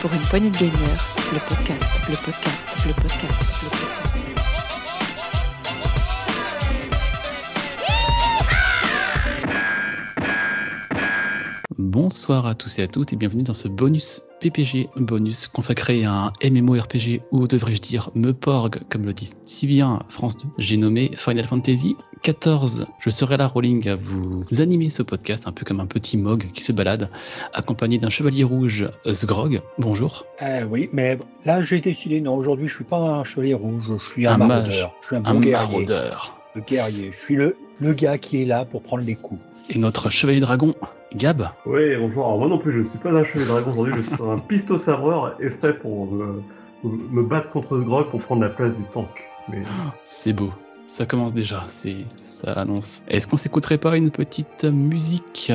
pour une poignée de gamers, le podcast, le podcast, le podcast, le podcast. Bonsoir à tous et à toutes et bienvenue dans ce bonus PPG, bonus consacré à un MMORPG ou devrais-je dire Meporg comme le dit si bien France 2. J'ai nommé Final Fantasy 14. Je serai là Rolling à vous animer ce podcast un peu comme un petit mog qui se balade accompagné d'un chevalier rouge Sgrog. Bonjour. Euh, oui, mais là j'ai décidé non aujourd'hui je suis pas un chevalier rouge, je suis un, Un maraudeur. mage. Je suis un, Un bon guerrier. maraudeur. Le guerrier. Je suis le, le gars qui est là pour prendre les coups. Et notre chevalier dragon Gab. Oui, bonjour. Alors moi non plus, je ne suis pas un chevalier dragon aujourd'hui, je suis un pisto savreur exprès pour me, me battre contre ce grog pour prendre la place du tank. Mais C'est beau. Ça commence déjà, c'est ça annonce. Est-ce qu'on s'écouterait pas une petite musique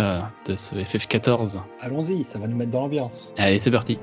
de ce FF14 Allons-y, ça va nous mettre dans l'ambiance. Allez, c'est parti.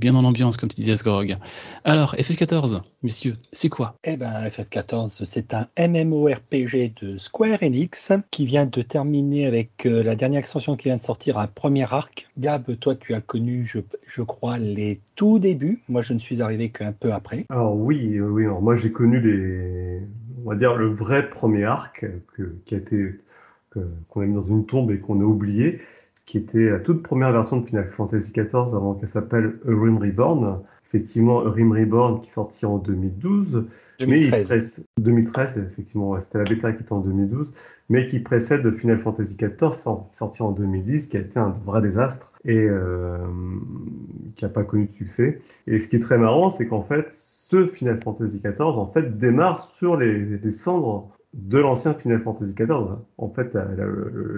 Bien dans l'ambiance, comme tu disais, Sgrog. Alors, FF14, messieurs, c'est quoi? Eh ben, FF14, c'est un MMORPG de Square Enix qui vient de terminer avec euh, la dernière extension qui vient de sortir, un premier arc. Gab, toi, tu as connu, je, je crois, les tout débuts. Moi, je ne suis arrivé qu'un peu après. alors oui, euh, oui. Alors moi j'ai connu les, on va dire le vrai premier arc que, qui a été qu'on a mis dans une tombe et qu'on a oublié, qui était la toute première version de Final Fantasy XIV avant qu'elle s'appelle Rim Reborn. Effectivement, Rim Reborn qui est sorti en 2012. Mais il 2013. précède- 2013, effectivement, c'était la bêta qui était en 2012, mais qui précède Final Fantasy XIV, sor- sorti en 2010, qui a été un vrai désastre et euh, qui n'a pas connu de succès. Et ce qui est très marrant, c'est qu'en fait, ce Final Fantasy XIV, en fait, démarre sur les, les cendres de l'ancien Final Fantasy XIV. En fait, la, la-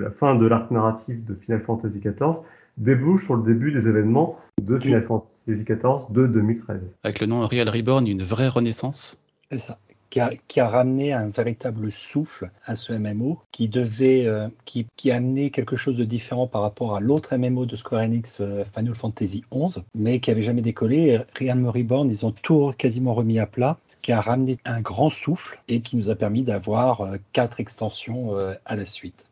la fin de l'arc narratif de Final Fantasy XIV débouche sur le début des événements de Final Fantasy XIV de 2013. Avec le nom Real Reborn, une vraie renaissance. C'est ça. Qui a, qui a ramené un véritable souffle à ce MMO, qui devait, euh, qui, qui a amené quelque chose de différent par rapport à l'autre MMO de Square Enix, euh, Final Fantasy XI, mais qui avait jamais décollé. Realm Reborn, ils ont tout quasiment remis à plat, ce qui a ramené un grand souffle et qui nous a permis d'avoir euh, quatre extensions euh, à la suite.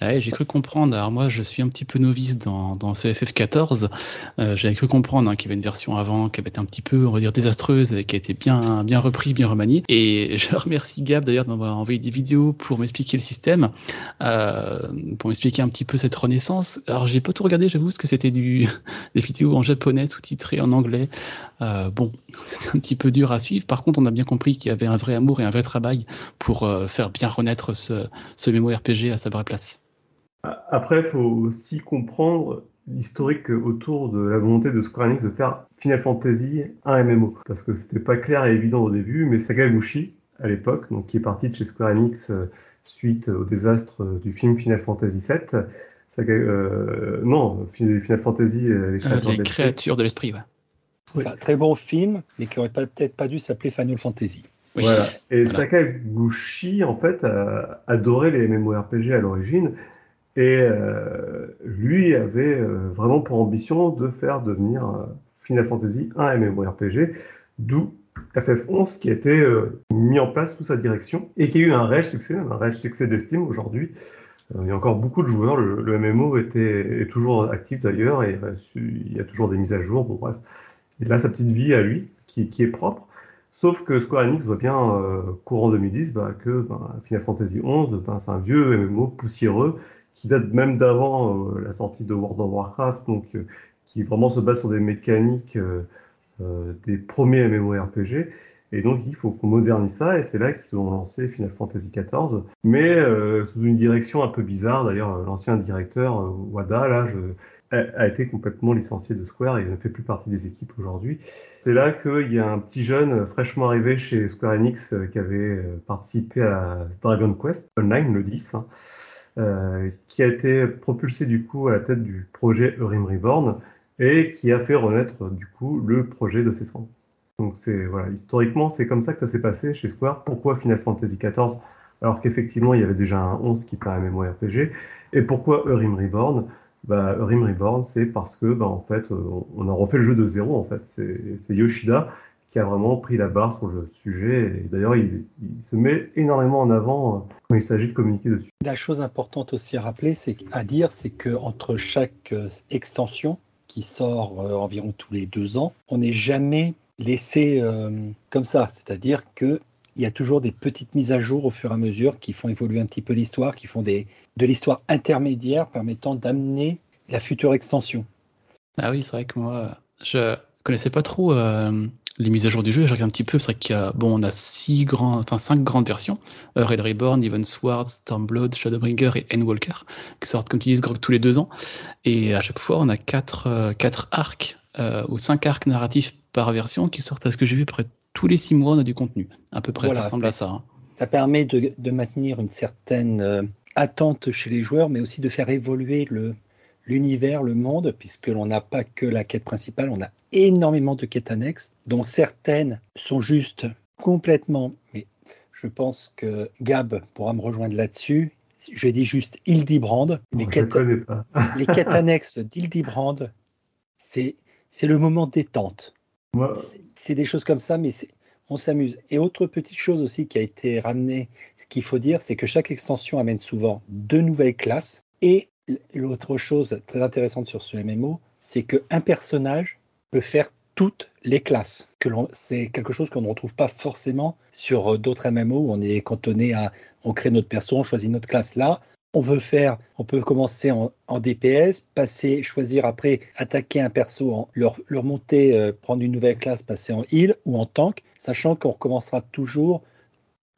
Ouais, j'ai cru comprendre. Alors moi, je suis un petit peu novice dans, dans ce FF14. Euh, J'avais cru comprendre hein, qu'il y avait une version avant qui avait été un petit peu, on va dire, désastreuse et qui a été bien, bien repris, bien remaniée. Et je remercie Gab d'ailleurs de m'avoir envoyé des vidéos pour m'expliquer le système, euh, pour m'expliquer un petit peu cette renaissance. Alors j'ai pas tout regardé, j'avoue, parce que c'était des vidéos en japonais sous-titrées en anglais. Euh, bon, c'est un petit peu dur à suivre. Par contre, on a bien compris qu'il y avait un vrai amour et un vrai travail pour faire bien renaître ce, ce MMORPG à sa vraie place. Après, il faut aussi comprendre l'historique autour de la volonté de Square Enix de faire Final Fantasy un MMO. Parce que c'était pas clair et évident au début, mais Sakaguchi, à l'époque, donc qui est parti de chez Square Enix euh, suite au désastre du film Final Fantasy VII, Saga- euh, non, Fi- Final Fantasy, euh, les Euh, créateurs les créatures de l'esprit, ouais. Un très bon film, mais qui aurait peut-être pas dû s'appeler Final Fantasy. Oui. Voilà. Et Voilà. Sakaguchi, en fait, a adoré les MMORPG à l'origine. Et euh, lui avait euh, vraiment pour ambition de faire devenir euh, Final Fantasy un MMORPG, d'où FF11 qui a été mis en place sous sa direction et qui a eu un réel succès, un réel succès d'estime aujourd'hui. Il y a encore beaucoup de joueurs, le, MMO était, est toujours actif d'ailleurs et il y a toujours des mises à jour. Bon, bref, il a sa petite vie à lui qui, est propre. Sauf que Square Enix voit bien, courant 2010, bah, que bah, Final Fantasy XI, bah, c'est un vieux MMO poussiéreux qui date même d'avant euh, la sortie de World of Warcraft, donc euh, qui vraiment se base sur des mécaniques euh, des premiers MMORPG. Et donc il faut qu'on modernise ça, et c'est là qu'ils ont lancé Final Fantasy XIV, mais euh, sous une direction un peu bizarre. D'ailleurs, l'ancien directeur Wada, là, je, a, été complètement licencié de Square et ne fait plus partie des équipes aujourd'hui. C'est là qu'il y a un petit jeune fraîchement arrivé chez Square Enix qui avait participé à Dragon Quest Online, le 10, hein, euh, qui a été propulsé du coup à la tête du projet Eurim Reborn et qui a fait renaître du coup le projet de ses cendres. Donc c'est voilà, historiquement c'est comme ça que ça s'est passé chez Square. Pourquoi Final Fantasy XIV alors qu'effectivement il y avait déjà un 11 qui était un MMORPG Et pourquoi Eurim Reborn? Bah, Eurim Reborn, c'est parce que bah, en fait on a refait le jeu de zéro en fait. C'est Yoshida qui a vraiment pris la barre sur le sujet. Et d'ailleurs, il, se met énormément en avant euh, quand il s'agit de communiquer dessus. La chose importante aussi à rappeler, c'est à dire, c'est que entre chaque euh, extension qui sort euh, environ tous les deux ans, on n'est jamais laissé comme ça. C'est-à-dire que il y a toujours des petites mises à jour au fur et à mesure qui font évoluer un petit peu l'histoire, qui font des, de l'histoire intermédiaire permettant d'amener la future extension. Ah oui, c'est vrai que moi, je connaissais pas trop les mises à jour du jeu, je regarde un petit peu, c'est vrai qu'il y a, bon, on a six grands, enfin cinq grandes versions, euh, Red Reborn, Even Sword, Stormblood, Shadowbringer et Endwalker, qui sortent comme tu dis tous les deux ans, et à chaque fois on a quatre, euh, quatre arcs euh, ou cinq arcs narratifs par version qui sortent à ce que j'ai vu près tous les six mois on a du contenu, à peu près, ça ressemble à ça. Hein. Ça permet de, de, maintenir une certaine attente chez les joueurs, mais aussi de faire évoluer le, l'univers, le monde, puisque l'on n'a pas que la quête principale, on a énormément de quêtes annexes, dont certaines sont juste complètement, mais je pense que Gab pourra me rejoindre là-dessus. Je dis juste Hildibrand. Les, quêtes, les quêtes annexes d'Hildibrand, c'est, c'est le moment détente. C'est des choses comme ça, mais on s'amuse. Et autre petite chose aussi qui a été ramenée, ce qu'il faut dire, c'est que chaque extension amène souvent deux nouvelles classes et l'autre chose très intéressante sur ce MMO, c'est qu'un personnage peut faire toutes les classes. c'est quelque chose qu'on ne retrouve pas forcément sur euh, d'autres MMO où on est cantonné à on crée notre perso, on choisit notre classe. Là, on veut faire, on peut commencer en, DPS, passer, choisir après, attaquer un perso, leur, leur monter, euh, prendre une nouvelle classe, passer en heal ou en tank, sachant qu'on recommencera toujours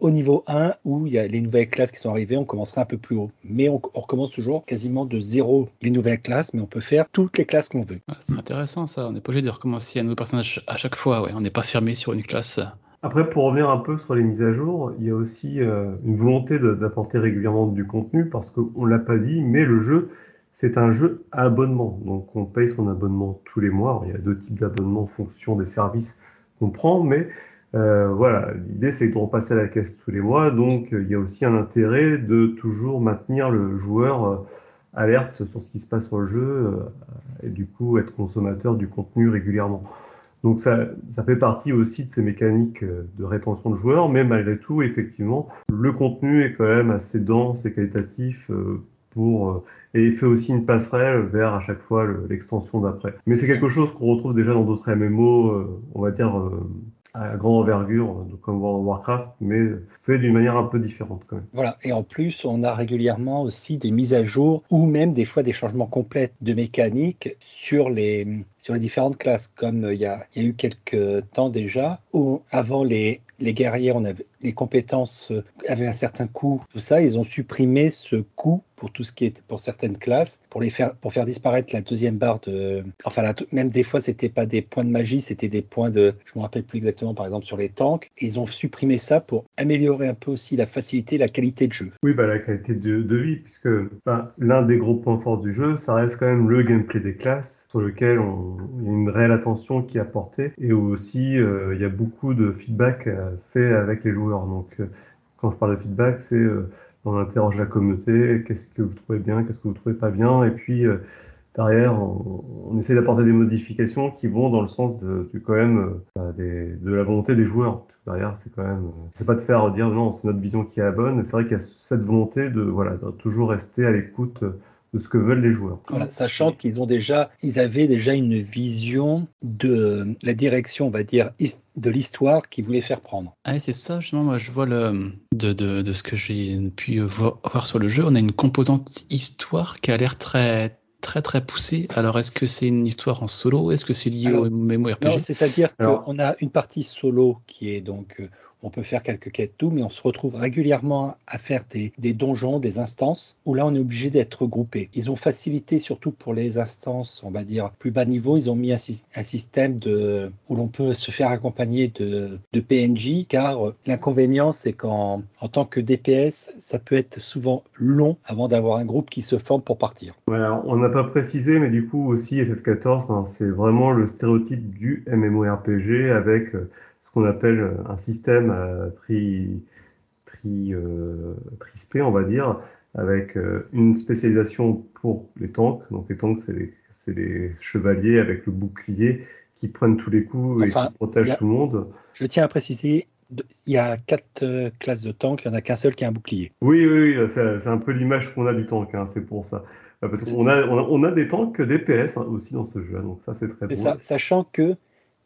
au niveau 1 où il y a les nouvelles classes qui sont arrivées, on commencera un peu plus haut. Mais on, recommence toujours quasiment de zéro les nouvelles classes, mais on peut faire toutes les classes qu'on veut. c'est intéressant ça, on n'est pas obligé de recommencer un nouveau personnage à chaque fois, ouais. on n'est pas fermé sur une classe. Après, pour revenir un peu sur les mises à jour, il y a aussi euh, une volonté d'apporter régulièrement du contenu parce qu'on ne l'a pas dit, mais le jeu, c'est un jeu à abonnement. Donc on paye son abonnement tous les mois. il y a deux types d'abonnements en fonction des services qu'on prend, mais euh, voilà, l'idée c'est de repasser à la caisse tous les mois, donc euh, il y a aussi un intérêt de toujours maintenir le joueur euh, alerte sur ce qui se passe sur le jeu et du coup être consommateur du contenu régulièrement. Donc ça, ça fait partie aussi de ces mécaniques de rétention de joueurs, mais malgré tout, effectivement, le contenu est quand même assez dense et qualitatif pour et fait aussi une passerelle vers à chaque fois l'extension d'après. Mais c'est quelque chose qu'on retrouve déjà dans d'autres MMO, on va dire à grande envergure, comme World Warcraft, mais fait d'une manière un peu différente quand même. Voilà, et en plus, on a régulièrement aussi des mises à jour ou même des fois des changements complets de mécanique sur les, sur les différentes classes, comme il y a, il y a eu quelques temps déjà, où avant les, les guerriers, on avait, les compétences avaient un certain coût, tout ça, ils ont supprimé ce coût pour tout ce qui est pour certaines classes, pour les faire pour faire disparaître la deuxième barre de, enfin même des fois c'était pas des points de magie, c'était des points de, je me rappelle plus exactement, par exemple sur les tanks, ils ont supprimé ça pour améliorer un peu aussi la facilité, la qualité de jeu. Oui, bah la qualité de, vie, puisque l'un des gros points forts du jeu, ça reste quand même le gameplay des classes, sur lequel on, il y a une réelle attention qui est apportée, et aussi euh, il y a beaucoup de feedback euh, fait avec les joueurs. Donc euh, quand je parle de feedback, c'est on interroge la communauté, qu'est-ce que vous trouvez bien, qu'est-ce que vous trouvez pas bien, et puis euh, derrière, on, essaie d'apporter des modifications qui vont dans le sens de, quand même euh, bah, de la volonté des joueurs. derrière, c'est quand même, euh, c'est pas de faire dire non, c'est notre vision qui est la bonne. C'est vrai qu'il y a cette volonté de voilà, de toujours rester à l'écoute de ce que veulent les joueurs. sachant qu'ils ont déjà, ils avaient déjà une vision de la direction, on va dire, de l'histoire qu'ils voulaient faire prendre. Ah, c'est ça, justement, moi je vois le, de, de, ce que j'ai pu voir sur le jeu, on a une composante histoire qui a l'air très très très poussé. Alors est-ce que c'est une histoire en solo? Est-ce que c'est lié Alors, au MMORPG Non, c'est-à-dire qu'on a une partie solo qui est donc, euh, on peut faire quelques quêtes tout, mais on se retrouve régulièrement à faire des, donjons, des instances, où là on est obligé d'être regroupé. Ils ont facilité surtout pour les instances, on va dire plus bas niveau, ils ont mis un, syst- un système où l'on peut se faire accompagner de, de PNJ, car euh, l'inconvénient c'est qu'en en tant que DPS, ça peut être souvent long avant d'avoir un groupe qui se forme pour partir. Voilà, on n'a pas précisé, mais du coup aussi FF14, ben, c'est vraiment le stéréotype du MMORPG avec euh, qu'on appelle euh, un système euh, tri, tri, euh, trispé, on va dire, avec une spécialisation pour les tanks. Donc les tanks, c'est les, les chevaliers avec le bouclier qui prennent tous les coups Enfin, et qui protègent a- tout le monde. Je tiens à préciser, il y a quatre euh, classes de tanks, il n'y en a qu'un seul qui a un bouclier. Oui, oui, oui, c'est un peu l'image qu'on a du tank, hein, c'est pour ça. Parce qu'on a, on a, on a des tanks DPS hein, aussi dans ce jeu, donc ça c'est très ça, sachant que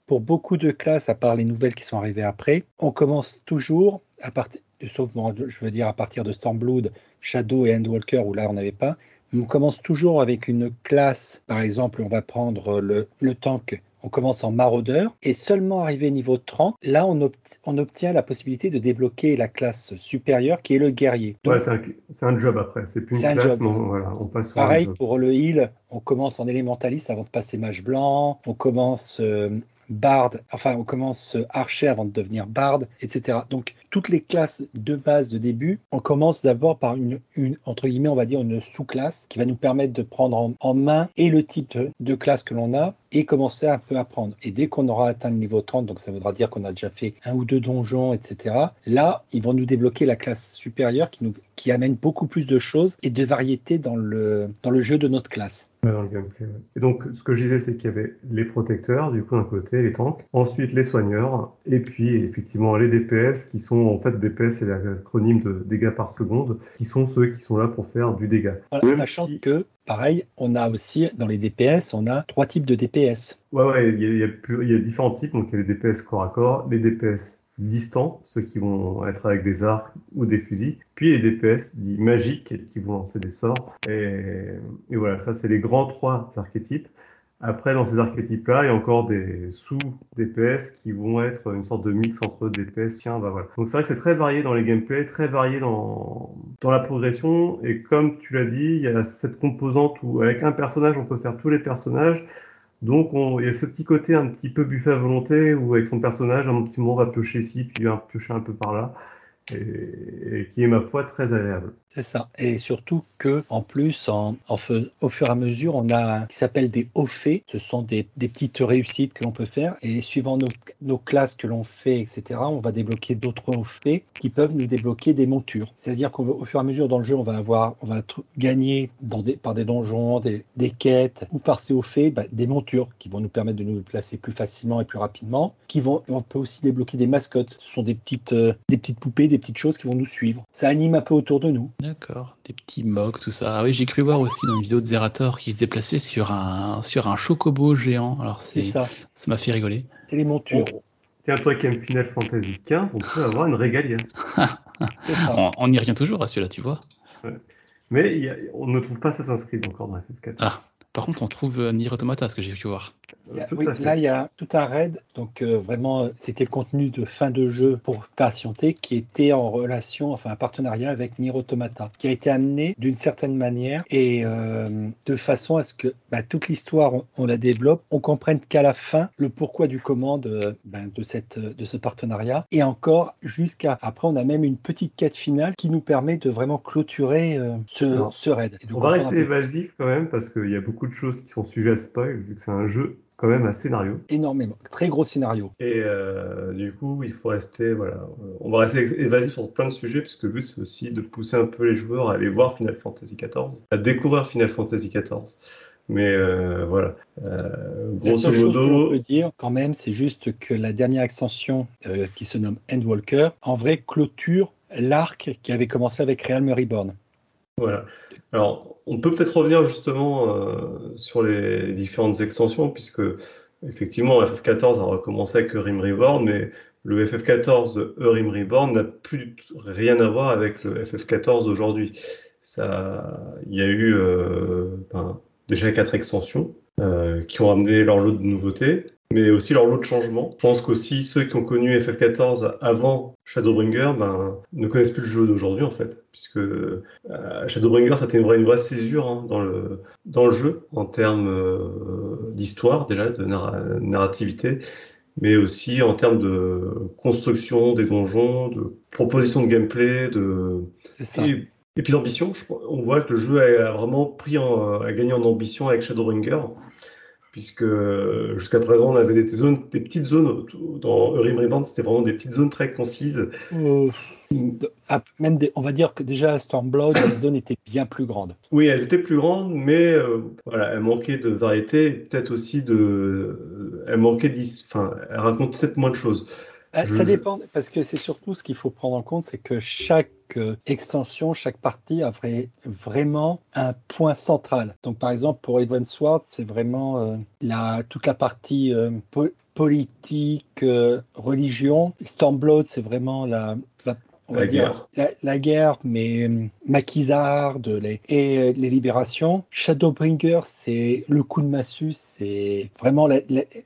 pour beaucoup de classes, à part les nouvelles qui sont arrivées après, on commence toujours à partir, sauf bon, je veux dire à partir de Stormblood, Shadow et Endwalker où là on n'avait pas, on commence toujours avec une classe. Par exemple, on va prendre le, le tank. On commence en maraudeur et seulement arrivé niveau 30, là on, obt- on obtient la possibilité de débloquer la classe supérieure qui est le guerrier. Ouais, c'est un, job après, c'est plus une C'est un classe, job. mais on, voilà, on passe sur un Pareil job. pour le heal, on commence en élémentaliste avant de passer mage blanc, on commence euh, bard, enfin on commence archer avant de devenir bard, etc. Donc toutes les classes de base de début, on commence d'abord par une, une, entre guillemets, on va dire une sous-classe qui va nous permettre de prendre en, en main et le type de, de classe que l'on a et commencer un peu à apprendre. Et dès qu'on aura atteint le niveau 30, donc ça voudra dire qu'on a déjà fait un ou deux donjons, etc. Là, ils vont nous débloquer la classe supérieure qui nous qui amène beaucoup plus de choses et de variété dans le dans le jeu de notre classe. Ouais, dans le gameplay. ouais. Et donc, ce que je disais, c'est qu'il y avait les protecteurs, du coup, d'un côté, les tanks, ensuite les soigneurs, et puis effectivement les DPS, qui sont en fait DPS, c'est l'acronyme de dégâts par seconde, qui sont ceux qui sont là pour faire du dégât. Voilà, sachant si- que pareil, on a aussi dans les DPS, on a trois types de DPS. Ouais, ouais, il y a, il y a plus- il y a différents types. Donc, il y a les DPS corps à corps, les DPS distants, ceux qui vont être avec des arcs ou des fusils, puis les DPS dits magiques, qui vont lancer des sorts. Et, voilà, ça, c'est les grands trois archétypes. Après, dans ces archétypes-là, il y a encore des sous-DPS qui vont être une sorte de mix entre DPS, chien, bah voilà. Donc c'est vrai que c'est très varié dans les gameplays, très varié dans, dans la progression, et comme tu l'as dit, il y a cette composante où avec un personnage, on peut faire tous les personnages, donc on, il y a ce petit côté un petit peu buffet à volonté, où avec son personnage, un petit moment, on va piocher ici, puis un piocher un peu par là, et qui est, ma foi, très agréable. C'est ça. Et surtout que, en plus, en, en au fur et à mesure, on a un qui s'appelle des hauts faits. Ce sont des, petites réussites que l'on peut faire. Et suivant nos, classes que l'on fait, etc., on va débloquer d'autres hauts faits qui peuvent nous débloquer des montures. C'est-à-dire qu'au fur et à mesure dans le jeu, on va avoir, on va gagner dans des, par des donjons, des, des quêtes ou par ces hauts faits, bah, des montures qui vont nous permettre de nous placer plus facilement et plus rapidement. Qui vont, on peut aussi débloquer des mascottes. Ce sont des petites, euh, des petites poupées, des petites choses qui vont nous suivre. Ça anime un peu autour de nous. D'accord, des petits mocs, tout ça. Ah oui, j'ai cru voir aussi dans une vidéo de Zerator qui se déplaçait sur un sur un chocobo géant. Alors C'est ça. ça m'a fait rigoler. C'est les montures. Tiens, toi qui aimes Final Fantasy XV, on peut avoir une ça. On, on y revient toujours à celui-là, tu vois. Mais il y a- on ne trouve pas Assassin's Creed encore dans FF4. Ah, par contre, on trouve euh, Nier Automata, ce que j'ai pu voir. A- Tout oui, là, il y a tout un raid. Donc, euh, vraiment, euh, c'était le contenu de fin de jeu pour patienter qui était en relation, enfin, un partenariat avec Nier Automata, qui a été amené d'une certaine manière et euh, de façon à ce que bah, toute l'histoire, on, on la développe, on comprenne qu'à la fin le pourquoi du comment de, ben, de, cette, de ce partenariat. Et encore, jusqu'à après, on a même une petite quête finale qui nous permet de vraiment clôturer euh, ce, raid. Et On va rester évasif quand même parce qu'il y a beaucoup de choses qui sont sujets à spoil vu que c'est un jeu quand même à scénario. énormément. Très gros scénario. Et euh, du coup, il faut rester, voilà, on va rester évasif sur plein de sujets puisque le but c'est aussi de pousser un peu les joueurs à aller voir Final Fantasy XIV, à découvrir Final Fantasy XIV. Mais euh, voilà, euh, grosso modo, peut dire quand même, c'est juste que la dernière extension euh, qui se nomme Endwalker, en vrai, clôture l'arc qui avait commencé avec Realm Reborn. Voilà. Alors, on peut peut-être revenir justement euh, sur les différentes extensions, puisque effectivement, FF14 a recommencé avec Rim Reborn, mais le FF14 de Rim Reborn n'a plus rien à voir avec le FF14 d'aujourd'hui. Il y a eu, euh, ben, déjà quatre extensions euh, qui ont ramené leur lot de nouveautés, mais aussi leur lot de changements. Je pense qu'aussi ceux qui ont connu FF14 avant Shadowbringer ben, ne connaissent plus le jeu d'aujourd'hui en fait, puisque euh, Shadowbringer c'était une vraie, une vraie césure hein, dans, le, dans le jeu en termes euh, d'histoire déjà, de narrativité, mais aussi en termes de construction des donjons, de proposition de gameplay, de et, et, puis d'ambition. On voit que le jeu a, vraiment pris en, a gagné en ambition avec Shadowbringer puisque jusqu'à présent on avait des zones, des petites zones dans Eurim Reband, c'était vraiment des petites zones très concises. Euh, même on va dire que déjà à Stormblood, les zones étaient bien plus grandes. Oui, elles étaient plus grandes, mais euh, voilà, elles manquaient de variété, peut-être aussi de, elles manquaient, enfin, elles racontaient peut-être moins de choses. Ah, ça dépend, parce que c'est surtout ce qu'il faut prendre en compte, c'est que chaque euh, extension, chaque partie a vraiment un point central. Donc par exemple pour Sword, c'est vraiment euh, la, toute la partie euh, politique, religion. Stormblood, c'est vraiment la, la la guerre. La, guerre, mais euh, maquisard les, et euh, les libérations. Shadowbringer, c'est le coup de massue, c'est vraiment la,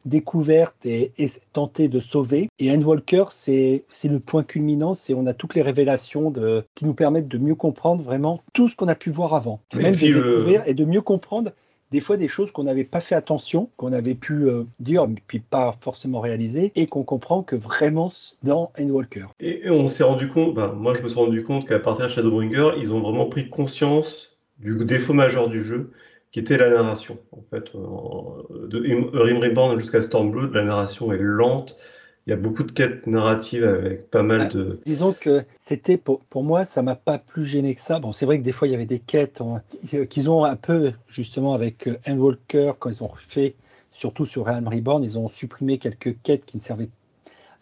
découverte et, tenter de sauver. Et Endwalker, c'est le point culminant, c'est on a toutes les révélations de, qui nous permettent de mieux comprendre vraiment tout ce qu'on a pu voir avant. Même de euh, découvrir et de mieux comprendre des fois des choses qu'on n'avait pas fait attention, qu'on avait pu euh, dire, puis pas forcément réaliser, et qu'on comprend que vraiment dans Endwalker. Et, on s'est rendu compte, ben, moi je me suis rendu compte qu'à partir de Shadowbringer, ils ont vraiment pris conscience du défaut majeur du jeu, qui était la narration. En fait, euh, de Rim Reborn jusqu'à Stormblood, la narration est lente, il y a beaucoup de quêtes narratives avec pas mal ah, de. disons que c'était pour, pour moi, ça m'a pas plus gêné que ça. Bon, c'est vrai que des fois il y avait des quêtes qu'ils ont un peu justement avec euh, Endwalker quand ils ont fait, surtout sur Realm Reborn, ils ont supprimé quelques quêtes qui ne servaient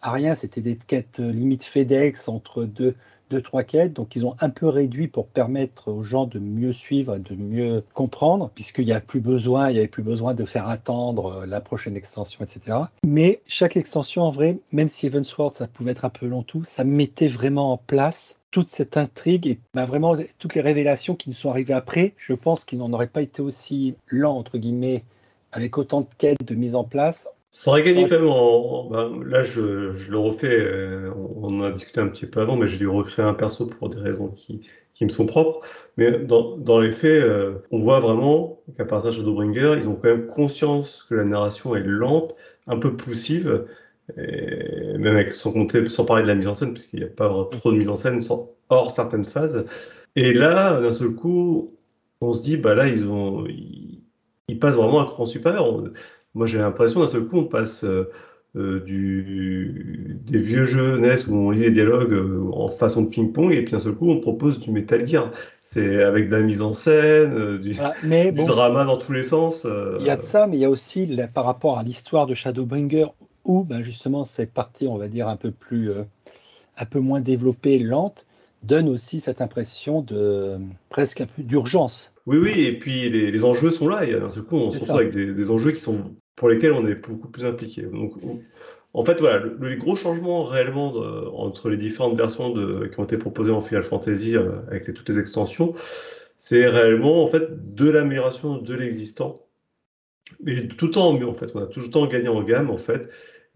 à rien. C'était des quêtes euh, limite FedEx entre deux deux, trois quêtes. Donc, ils ont un peu réduit pour permettre aux gens de mieux suivre et de mieux comprendre, puisqu'il n'y a plus besoin, il n'y avait plus besoin de faire attendre euh, la prochaine extension, etc. Mais chaque extension, en vrai, même si Evansward, ça pouvait être un peu long tout, ça mettait vraiment en place toute cette intrigue et bah, vraiment toutes les révélations qui nous sont arrivées après. Je pense qu'il n'en aurait pas été aussi lent, entre guillemets, avec autant de quêtes de mise en place ça aurait gagné quand même en, ben, là je, je, le refais, euh, on en a discuté un petit peu avant, mais j'ai dû recréer un perso pour des raisons qui, qui me sont propres. Mais dans, dans les faits, euh, on voit vraiment qu'à partir de Shadowbringer, ils ont quand même conscience que la narration est lente, un peu poussive, et même avec, sans compter, sans parler de la mise en scène, puisqu'il n'y a pas trop de mise en scène, sans, hors certaines phases. Et là, d'un seul coup, on se dit, bah là, ils ont, ils, ils passent vraiment un cran supérieur. Moi, j'ai l'impression d'un seul coup, on passe euh, euh, du, des vieux jeux NES où on lit les dialogues euh, en façon de ping-pong et puis d'un seul coup, on propose du Metal Gear. C'est avec de la mise en scène, du, drama dans tous les sens. Il y a de ça, mais il y a aussi par rapport à l'histoire de Shadowbringer où ben, justement cette partie, on va dire, un peu plus, un peu moins développée, lente, donne aussi cette impression de presque un peu d'urgence. Oui, oui, et puis les, enjeux sont là. Et d'un seul coup, on se retrouve avec des, enjeux qui sont pour lesquels on est beaucoup plus impliqué. Donc, en fait, voilà, les gros changements réellement entre les différentes versions de, qui ont été proposées en Final Fantasy euh, avec toutes les extensions, c'est réellement en fait de l'amélioration de l'existant, mais tout le temps mieux en fait. On a tout le temps gagné en gamme en fait.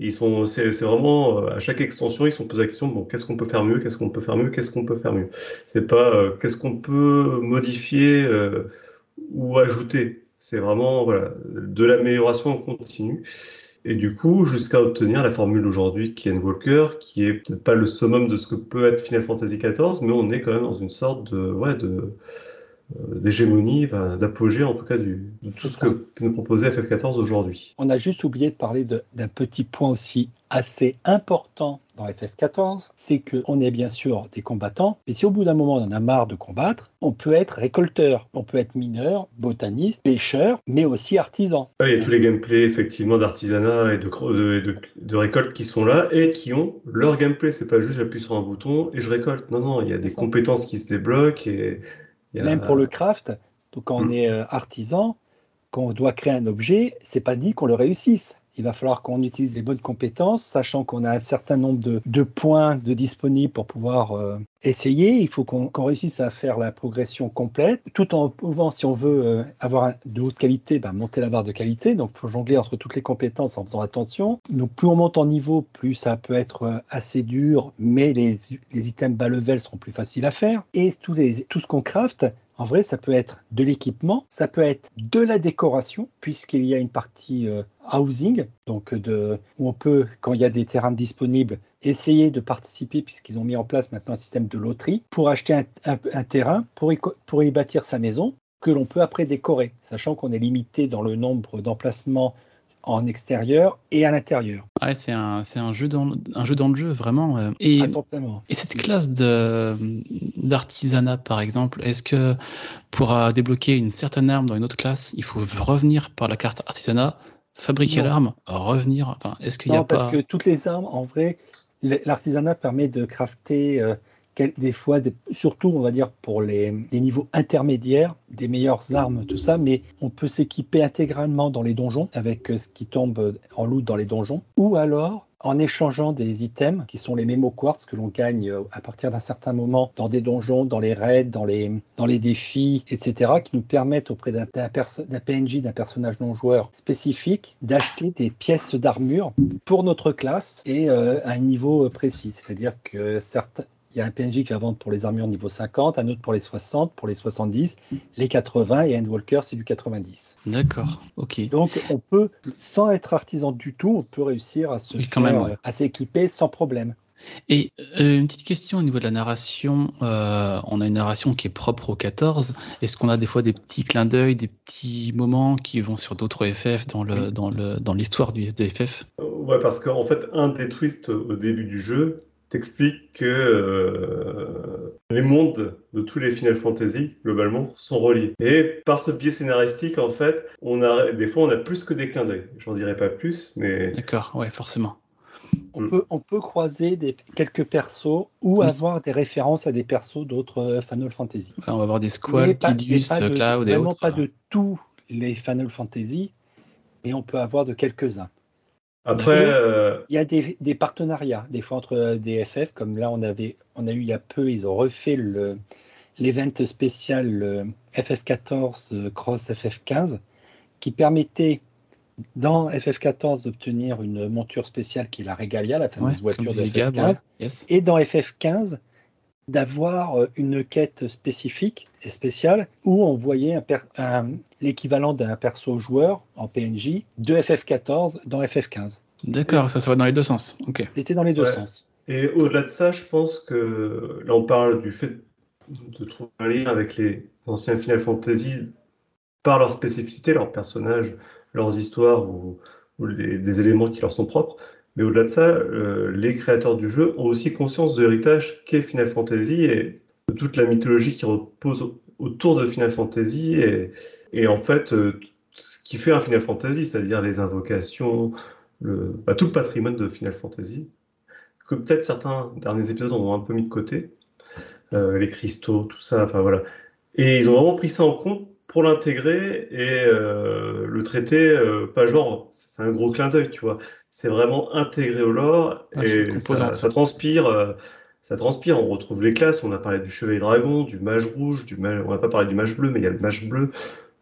Ils sont, c'est, vraiment euh, à chaque extension, ils sont posés la question bon, qu'est-ce qu'on peut faire mieux, qu'est-ce qu'on peut faire mieux, qu'est-ce qu'on peut faire mieux? C'est pas euh, qu'est-ce qu'on peut modifier euh, ou ajouter. C'est vraiment voilà de l'amélioration continue. Et du coup, jusqu'à obtenir la formule aujourd'hui qui est Walker, qui est peut-être pas le summum de ce que peut être Final Fantasy XIV, mais on est quand même dans une sorte de ouais de euh, d'hégémonie, d'apogée en tout cas du, de tout ce que nous proposer FF14 aujourd'hui. On a juste oublié de parler d'un petit point aussi assez important dans FF14, c'est qu'on est bien sûr des combattants, mais si au bout d'un moment on en a marre de combattre, on peut être récolteur, on peut être mineur, botaniste, pêcheur, mais aussi artisan. il y a tous les gameplays effectivement d'artisanat et de, de, de, récolte qui sont là et qui ont leur gameplay. C'est pas juste j'appuie sur un bouton et je récolte. Non, non, il y a des compétences qui se débloquent et même pour le craft, donc quand on hmm. est euh, artisan, quand on doit créer un objet, c'est pas dit qu'on le réussisse. Il va falloir qu'on utilise les bonnes compétences, sachant qu'on a un certain nombre de, points de disponibles pour pouvoir euh, essayer. Il faut qu'on réussisse à faire la progression complète, tout en pouvant, si on veut euh, avoir de haute qualité, bah, monter la barre de qualité. Donc, il faut jongler entre toutes les compétences en faisant attention. Donc, plus on monte en niveau, plus ça peut être euh, assez dur, mais les, items bas level seront plus faciles à faire. Et tout ce qu'on craft, en vrai, ça peut être de l'équipement, ça peut être de la décoration, puisqu'il y a une partie euh, housing, donc euh, où on peut, quand il y a des terrains disponibles, essayer de participer, puisqu'ils ont mis en place maintenant un système de loterie, pour acheter un, terrain, pour y bâtir sa maison, que l'on peut après décorer, sachant qu'on est limité dans le nombre d'emplacements en extérieur et à l'intérieur. Ouais, c'est un, c'est un jeu dans, le- un jeu dans le jeu, vraiment. euh. Et, cette classe de, d'artisanat, par exemple, est-ce que pour euh, débloquer une certaine arme dans une autre classe, il faut revenir par la carte artisanat, fabriquer Non. l'arme, revenir? Enfin, est-ce qu'il n'y a Non, parce pas. que toutes les armes, en vrai, l'artisanat permet de crafter euh, des fois, surtout, on va dire, pour les, niveaux intermédiaires, des meilleures armes, tout ça, mais on peut s'équiper intégralement dans les donjons avec euh, ce qui tombe en loot dans les donjons, ou alors en échangeant des items qui sont les mémo quartz que l'on gagne euh, à partir d'un certain moment dans des donjons, dans les raids, dans les, défis, etc., qui nous permettent auprès d'un PNJ, d'un personnage non joueur spécifique, d'acheter des pièces d'armure pour notre classe et euh, à un niveau précis. C'est-à-dire que certains, il y a un PNJ qui va vendre pour les armures niveau 50, un autre pour les 60, pour les 70, les 80 et Endwalker c'est du 90. D'accord, ok. Donc on peut, sans être artisan du tout, on peut réussir à se Oui, quand faire, même, ouais. euh, à s'équiper sans problème. Et euh, une petite question au niveau de la narration. euh, on a une narration qui est propre au 14. Est-ce qu'on a des fois des petits clins d'œil, des petits moments qui vont sur d'autres FF dans le dans le dans l'histoire du FF Ouais, parce qu'en fait, un des twists au début du jeu t'explique que euh, les mondes de tous les Final Fantasy, globalement, sont reliés. Et par ce biais scénaristique, en fait, on a, des fois, on a plus que des clins d'œil. J'en dirai pas plus, mais D'accord, ouais, forcément. On, Mm. peut, on peut croiser des, quelques persos ou Oui. avoir des références à des persos d'autres euh, Final Fantasy. Ouais, on va avoir des mais Tidus, pas de- Cloud et vraiment autres. pas de tous les Final Fantasy, mais on peut avoir de quelques-uns. Après, euh, Il y a des, des partenariats, des fois entre euh, des FF, comme là on avait, on a eu il y a peu, ils ont refait le l'event spécial euh, FF14 euh, Cross FF15, qui permettait dans FF14 d'obtenir une monture spéciale qui est la Regalia, la fameuse voiture de disait FF15, Gab, ouais. Yes. et dans FF15 d'avoir euh, une quête spécifique et spéciale où on voyait un per- un- l'équivalent d'un perso joueur en PNJ de FF14 dans FF15. D'accord, ça, ça va dans les deux sens. Ok. C'était dans les deux Ouais. sens. Et au-delà de ça, je pense que là, on parle du fait de trouver un lien avec les anciens Final Fantasy par leur spécificité, leurs personnages, leurs histoires ou, ou les- des éléments qui leur sont propres. Mais au-delà de ça, euh, les créateurs du jeu ont aussi conscience de l'héritage qu'est Final Fantasy et de toute la mythologie qui repose au- autour de Final Fantasy et, et en fait euh, ce qui fait un Final Fantasy, c'est-à-dire les invocations, le, bah, tout le patrimoine de Final Fantasy que peut-être certains derniers épisodes ont un peu mis de côté, euh, les cristaux, tout ça, enfin voilà. Et ils ont vraiment pris ça en compte pour l'intégrer et euh, le traiter, euh, pas genre, c'est un gros clin d'œil, tu vois. C'est vraiment intégré au lore Ah, et ça, ça transpire. euh, ça transpire, on retrouve les classes, on a parlé du chevalier dragon, du mage rouge, du mage, on n'a pas parlé du mage bleu, mais il y a le mage bleu.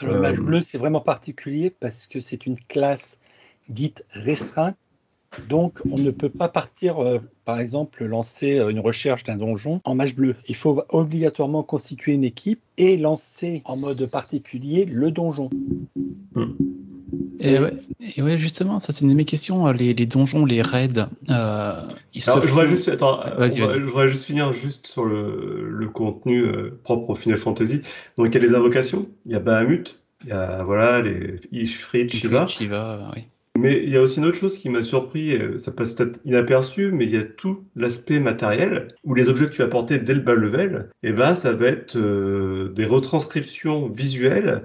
Le Euh, mage bleu, c'est vraiment particulier parce que c'est une classe dite restreinte. Donc, on ne peut pas partir, euh, par exemple, lancer euh, une recherche d'un donjon en mage bleu. Il faut obligatoirement constituer une équipe et lancer en mode particulier le donjon. Et ouais, et ouais, justement, ça c'est une de mes questions. euh, Les, les donjons, les raids, euh, ils Alors, se je voudrais juste, attends, va- je voudrais juste finir juste sur le, le contenu euh, propre au Final Fantasy. Donc, il y a les invocations, il y a Bahamut, il y a, voilà, les Ishfrid, Shiva. Shiva, oui. Mais il y a aussi une autre chose qui m'a surpris, ça passe peut-être inaperçu, mais il y a tout l'aspect matériel, où les objets que tu as portés dès le bas level, et ben, ça va être euh, des retranscriptions visuelles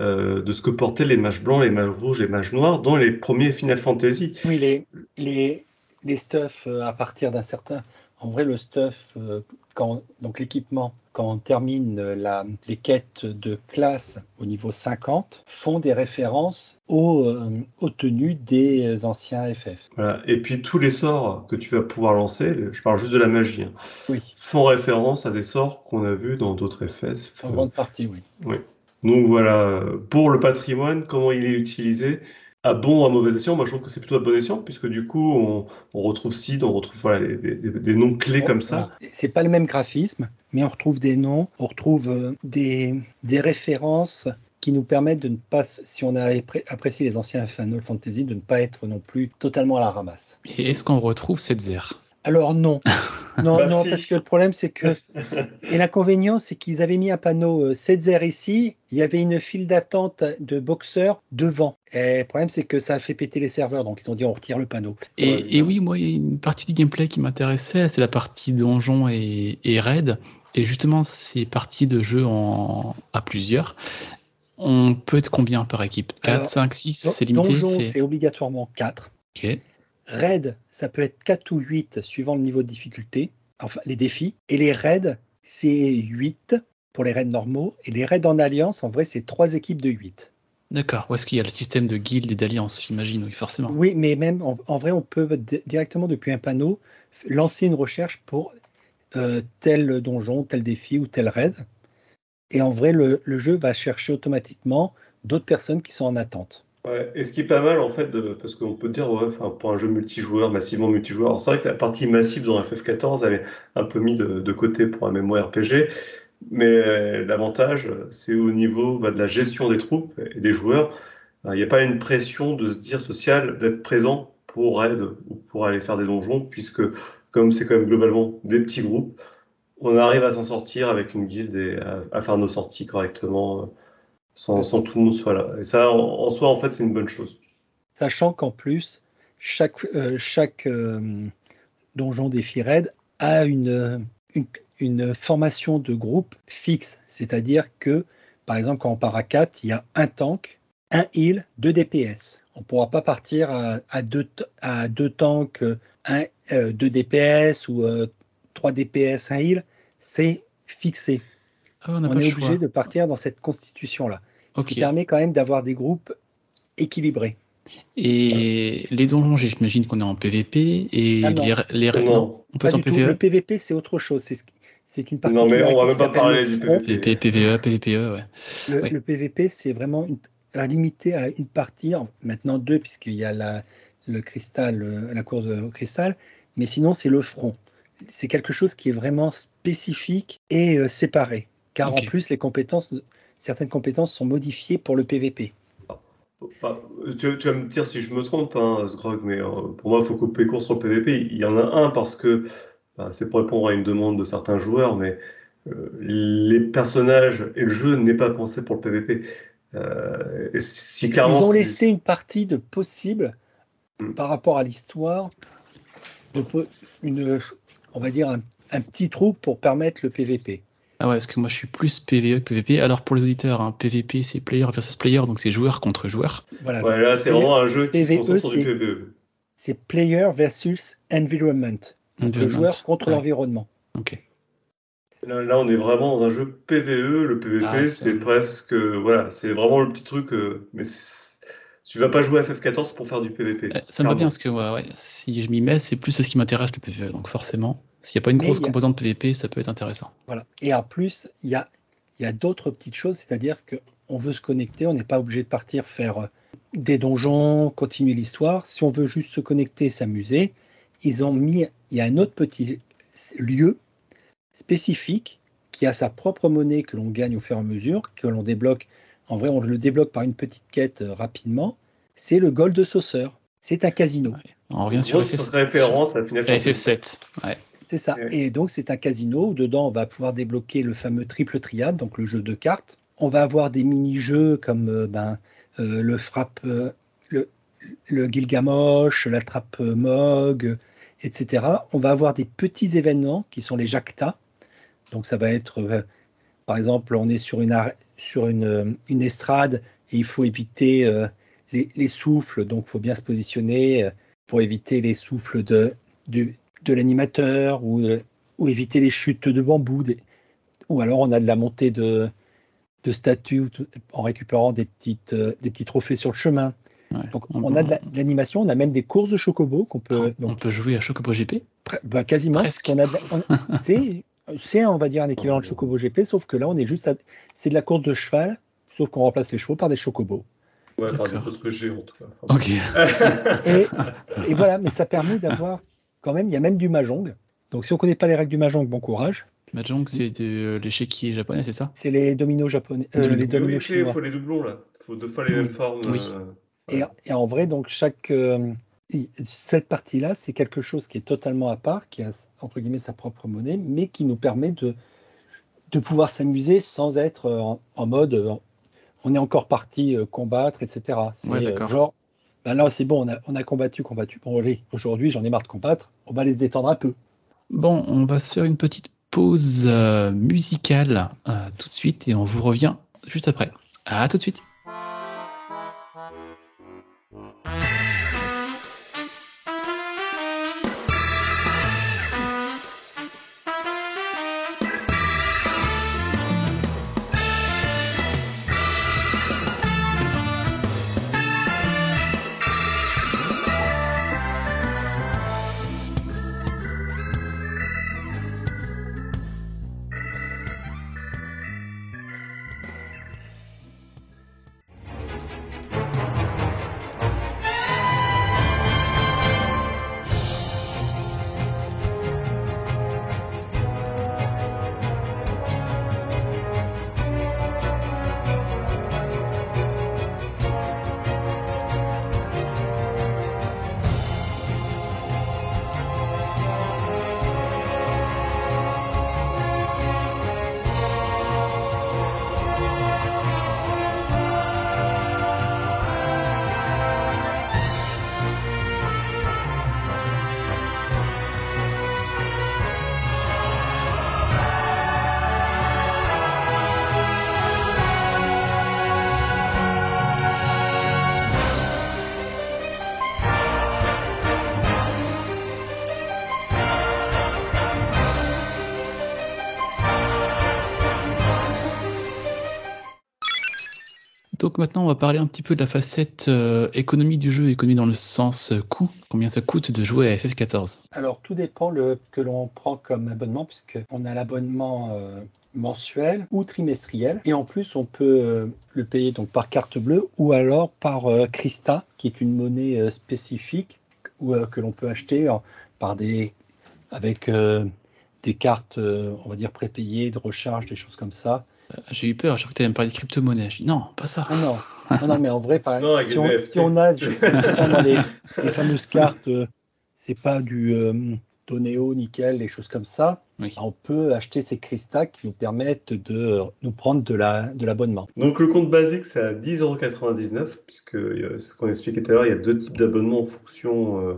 euh, de ce que portaient les mages blancs, les mages rouges, les mages noirs dans les premiers Final Fantasy. Oui, les, les, les stuff euh, à partir d'un certain. En vrai, le stuff, euh, quand, donc l'équipement, quand on termine la, les quêtes de classe au niveau 50, font des références aux, euh, aux tenues des anciens FF. Voilà. Et puis tous les sorts que tu vas pouvoir lancer, je parle juste de la magie, hein, Oui, font référence à des sorts qu'on a vus dans d'autres FF. en grande partie, oui. Oui. Donc voilà, pour le patrimoine, comment il est utilisé, à bon ou à mauvais escient, moi je trouve que c'est plutôt à bon escient, puisque du coup on, on retrouve Sid, on retrouve voilà, des, des- des noms clés comme ça. C'est pas le même graphisme, mais on retrouve des noms, on retrouve euh, des, des références qui nous permettent de ne pas, si on a appré- apprécié les anciens Final Fantasy, de ne pas être non plus totalement à la ramasse. Et est-ce qu'on retrouve cette zère Alors non, non, Bah non, si. parce que le problème c'est que et l'inconvénient c'est qu'ils avaient mis un panneau euh, 7 ici, il y avait une file d'attente de boxeurs devant. Et le problème c'est que ça a fait péter les serveurs, donc ils ont dit on retire le panneau. Et, Ouais, et évidemment. oui, moi, il y a une partie du gameplay qui m'intéressait, c'est la partie donjon et, et raid. Et justement, ces parties de jeu en, à plusieurs, on peut être combien par équipe? 4, Alors, 5, 6 Don- C'est limité Donjon c'est- c'est obligatoirement 4. Ok. Raid, ça peut être 4 ou 8 suivant le niveau de difficulté, enfin les défis. Et les raids, c'est 8 pour les raids normaux. Et les raids en alliance, en vrai, c'est 3 équipes de 8. D'accord. Où est-ce qu'il y a le système de guild et d'alliance, j'imagine, oui, forcément. Oui, mais même en, en vrai, on peut directement depuis un panneau lancer une recherche pour euh, tel donjon, tel défi ou tel raid. Et en vrai, le, le jeu va chercher automatiquement d'autres personnes qui sont en attente. Ouais, et ce qui est pas mal en fait, de, parce qu'on peut dire, ouais, pour un jeu multijoueur, massivement multijoueur, c'est vrai que la partie massive dans FF14, elle est un peu mise de, côté pour un MMORPG, mais euh, l'avantage, c'est au niveau bah, de la gestion des troupes et des joueurs. Euh, Il n'y a pas une pression de se dire sociale d'être présent pour raid ou pour aller faire des donjons, puisque comme c'est quand même globalement des petits groupes, on arrive à s'en sortir avec une guilde et à, à faire nos sorties correctement. Sans, sans tout le monde soit là. Et ça, en, en soi, en fait, c'est une bonne chose. Sachant qu'en plus, chaque, euh, chaque euh, donjon défi raid a une, une, une formation de groupe fixe. C'est-à-dire que, par exemple, quand on part à 4, il y a un tank, un heal, deux DPS. On ne pourra pas partir à, à, deux, à deux tanks, un, euh, deux DPS ou trois DPS, un heal. C'est fixé. Ah, on pas est choix. obligé de partir dans cette constitution-là. Ce qui permet quand même d'avoir des groupes équilibrés. Et les donjons, j'imagine qu'on est en PVP et Ah, non. les, Non. on peut Pas être en tout. Le PVE. PVP, c'est autre chose. C'est ce qui- c'est une partie Non, mais on va même pas parler le du. PVP. PVE, PVPE, ouais. Le, PVP, c'est vraiment une, limité à une partie, en- maintenant deux, puisqu'il y a la, le cristal, la course au cristal, mais sinon, c'est le front. C'est quelque chose qui est vraiment spécifique et euh, séparé, car en plus, les compétences, certaines compétences sont modifiées pour le PVP. Tu, tu vas me dire si je me trompe, hein, Sgrog, mais euh, pour moi, il faut couper court sur le PVP. Il y en a un parce que bah, c'est pour répondre à une demande de certains joueurs, mais euh, les personnages et le jeu n'est pas pensé pour le PVP. Euh, et si Ils clairement, ont laissé une partie de possible Mm. par rapport à l'histoire, une, on va dire un, un petit trou pour permettre le PVP. Ah ouais, parce que moi je suis plus PVE que PVP. Alors pour les auditeurs, hein, PVP c'est player versus player, donc c'est joueur contre joueur. Voilà. Ouais, là, c'est PVE, vraiment un jeu qui se concentre sur du PVE. C'est player versus environment. Le joueur contre Ouais, l'environnement. Ok. Là, là, on est vraiment dans un jeu PVE. Le PVP, Ah, c'est presque, voilà, c'est vraiment le petit truc. euh, mais tu vas pas jouer à FF14 pour faire du PVP. Euh, ça me va bien parce que ouais, ouais, si je m'y mets, c'est plus ce qui m'intéresse le PVE. Donc forcément, s'il n'y a pas une grosse a- composante PVP, ça peut être intéressant. Voilà. Et en plus, il y a, il y a d'autres petites choses, c'est-à-dire qu'on veut se connecter, on n'est pas obligé de partir faire euh, des donjons, continuer l'histoire. Si on veut juste se connecter, s'amuser, ils ont mis, il y a un autre petit lieu spécifique qui a sa propre monnaie que l'on gagne au fur et à mesure, que l'on débloque. En vrai, on le débloque par une petite quête euh, rapidement. C'est le Gold Sauceur. C'est un casino. Ouais. On revient sur FF, référence à Final sur Fantasy. FF7. Ouais. C'est ça. Et donc, c'est un casino où dedans, on va pouvoir débloquer le fameux triple triade, donc le jeu de cartes. On va avoir des mini-jeux comme euh, ben, euh, le frappe, euh, le, le Gilgamosh, la trappe euh, Mog, etc. On va avoir des petits événements qui sont les Jacta. Donc, ça va être, euh, par exemple, on est sur une, sur une, une estrade et il faut éviter les, les souffles. Donc, il faut bien se positionner pour éviter les souffles de, du, de l'animateur ou, ou éviter les chutes de bambou. des- ou alors on a de la montée de, de statues en récupérant des, petites, euh, des petits trophées sur le chemin. Ouais. Donc on a de la- de l'animation, on a même des courses de chocobo qu'on peut. on donc, peut jouer à Chocobo GP bah, quasiment. Presque. parce qu'on a de la- on- c'est, c'est, on va dire, un équivalent de Chocobo GP, sauf que là, on est juste à- c'est de la course de cheval, sauf qu'on remplace les chevaux par des chocobos. Ouais, par des autres géantes. quoi. Ok. Et, et voilà, mais ça permet d'avoir, quand même, il y a même du mahjong. Donc, si on connaît pas les règles du mahjong, bon courage. Mahjong, c'est de l'échiquier japonais, c'est ça? C'est les dominos japonais, euh, les dominos oui, il faut les doublons là. Il faut deux fois les mêmes formes. Oui. euh, Et, et en vrai, donc, chaque, euh, cette partie-là, c'est quelque chose qui est totalement à part, qui a, entre guillemets, sa propre monnaie, mais qui nous permet de, de pouvoir s'amuser sans être euh, en, en mode, on est encore parti euh, combattre, etc. C'est Ouais, d'accord. genre, ben là, c'est bon, on a, on a combattu, combattu. Bon, allez, aujourd'hui, j'en ai marre de combattre, on va les détendre un peu. Bon, on va se faire une petite pause euh, musicale euh, tout de suite et on vous revient juste après. À tout de suite. Maintenant, on va parler un petit peu de la facette euh, économie du jeu, économie dans le sens euh, coût. Combien ça coûte de jouer à FF14 Alors, tout dépend que l'on prend comme abonnement, puisqu'on a l'abonnement euh, mensuel ou trimestriel. Et en plus, on peut le payer donc par carte bleue ou alors par Christa, qui est une monnaie spécifique que l'on peut acheter par des, avec des cartes, on va dire, prépayées, de recharge, des choses comme ça. Euh, J'ai eu peur, j'ai cru que tu allais me parler de crypto-monnaie. Je dis non, pas ça. Ah non, non, non, mais en vrai, par, Non, si, on, si on a je sais pas, dans les, les fameuses cartes, euh, c'est pas du euh, Toneo, nickel, des choses comme ça, Oui. on peut acheter ces cristals qui nous permettent de nous prendre de la de l'abonnement. Donc le compte basique c'est à 10,99€, puisque euh, ce qu'on expliquait tout à l'heure, il y a deux types d'abonnements en fonction euh,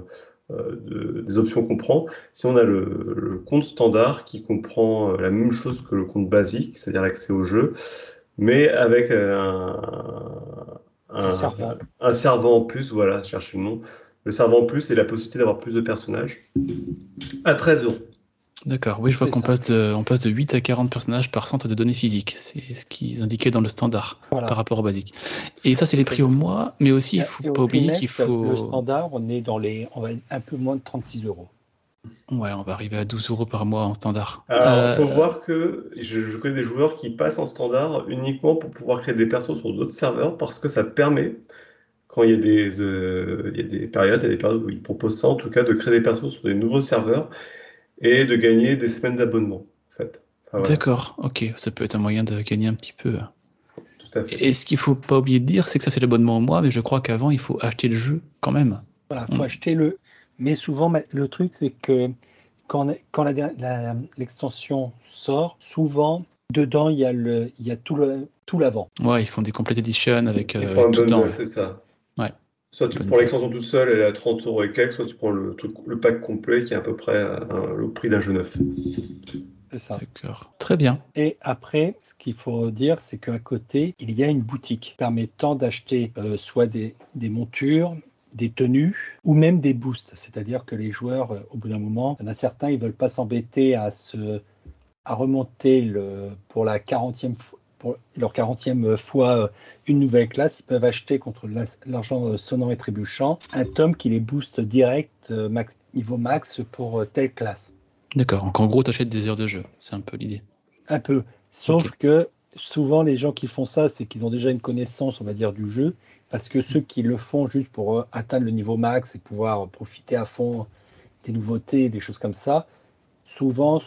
de- des options qu'on prend. Si on a le, le compte standard qui comprend euh, la même chose que le compte basique, c'est-à-dire l'accès au jeu, mais avec euh, un, Un servant. un servant en plus, voilà, cherchez le nom. Le servant en plus et la possibilité d'avoir plus de personnages à 13 euros. D'accord, oui, je vois qu'on passe, de, on passe de 8 à 40 personnages par centre de données physiques. C'est ce qu'ils indiquaient dans le standard Voilà. par rapport au basique. Et ça, c'est les prix au mois, mais aussi, il Et faut au pas oublier qu'il faut. le standard, on est dans les, on va être un peu moins de 36 euros. Ouais, on va arriver à 12 euros par mois en standard. Alors, Euh, faut voir que je, je connais des joueurs qui passent en standard uniquement pour pouvoir créer des persos sur d'autres serveurs parce que ça permet, quand il y a des, euh, il y a des périodes, il y a des périodes où ils proposent ça en tout cas, de créer des persos sur des nouveaux serveurs et de gagner des semaines d'abonnement, en fait. Enfin, voilà, D'accord, ok, ça peut être un moyen de gagner un petit peu. tout à fait. Et ce qu'il faut pas oublier de dire, c'est que ça c'est l'abonnement au mois, mais je crois qu'avant il faut acheter le jeu quand même. Voilà, faut Mm. acheter le. Mais souvent, le truc, c'est que quand, quand la der- la- l'extension sort, souvent, dedans, il y a, le, il y a tout le- tout l'avant. Ouais, ils font des complete edition avec Il euh, faut un bundle, c'est ça. Soit tu prends l'extension toute seule, elle est à 30 euros et quelques, soit tu prends le, truc- le pack complet qui est à peu près à- le prix d'un jeu neuf. C'est ça. D'accord, très bien. Et après, ce qu'il faut dire, c'est qu'à côté, il y a une boutique permettant d'acheter euh, soit des, des montures, des tenues ou même des boosts. C'est-à-dire que les joueurs, euh, au bout d'un moment, il y en a certains, ils veulent pas s'embêter à se à remonter le, pour la 40e pour leur 40e fois euh, une nouvelle classe, ils peuvent acheter contre l'argent euh, sonnant et trébuchant un tome qui les booste direct max, niveau max pour telle classe. D'accord, donc en gros, tu achètes des heures de jeu, c'est un peu l'idée. Un peu, sauf que souvent les gens qui font ça, c'est qu'ils ont déjà une connaissance, on va dire, du jeu, parce que ceux qui le font juste pour euh, atteindre le niveau max et pouvoir profiter à fond des nouveautés, des choses comme ça, souvent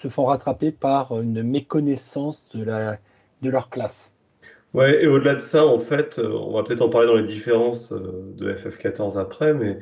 se, font rattraper par une méconnaissance de, la, de leur classe. Ouais, et au-delà de ça, en fait, euh, on va peut-être en parler dans les différences euh, de FF14 après, mais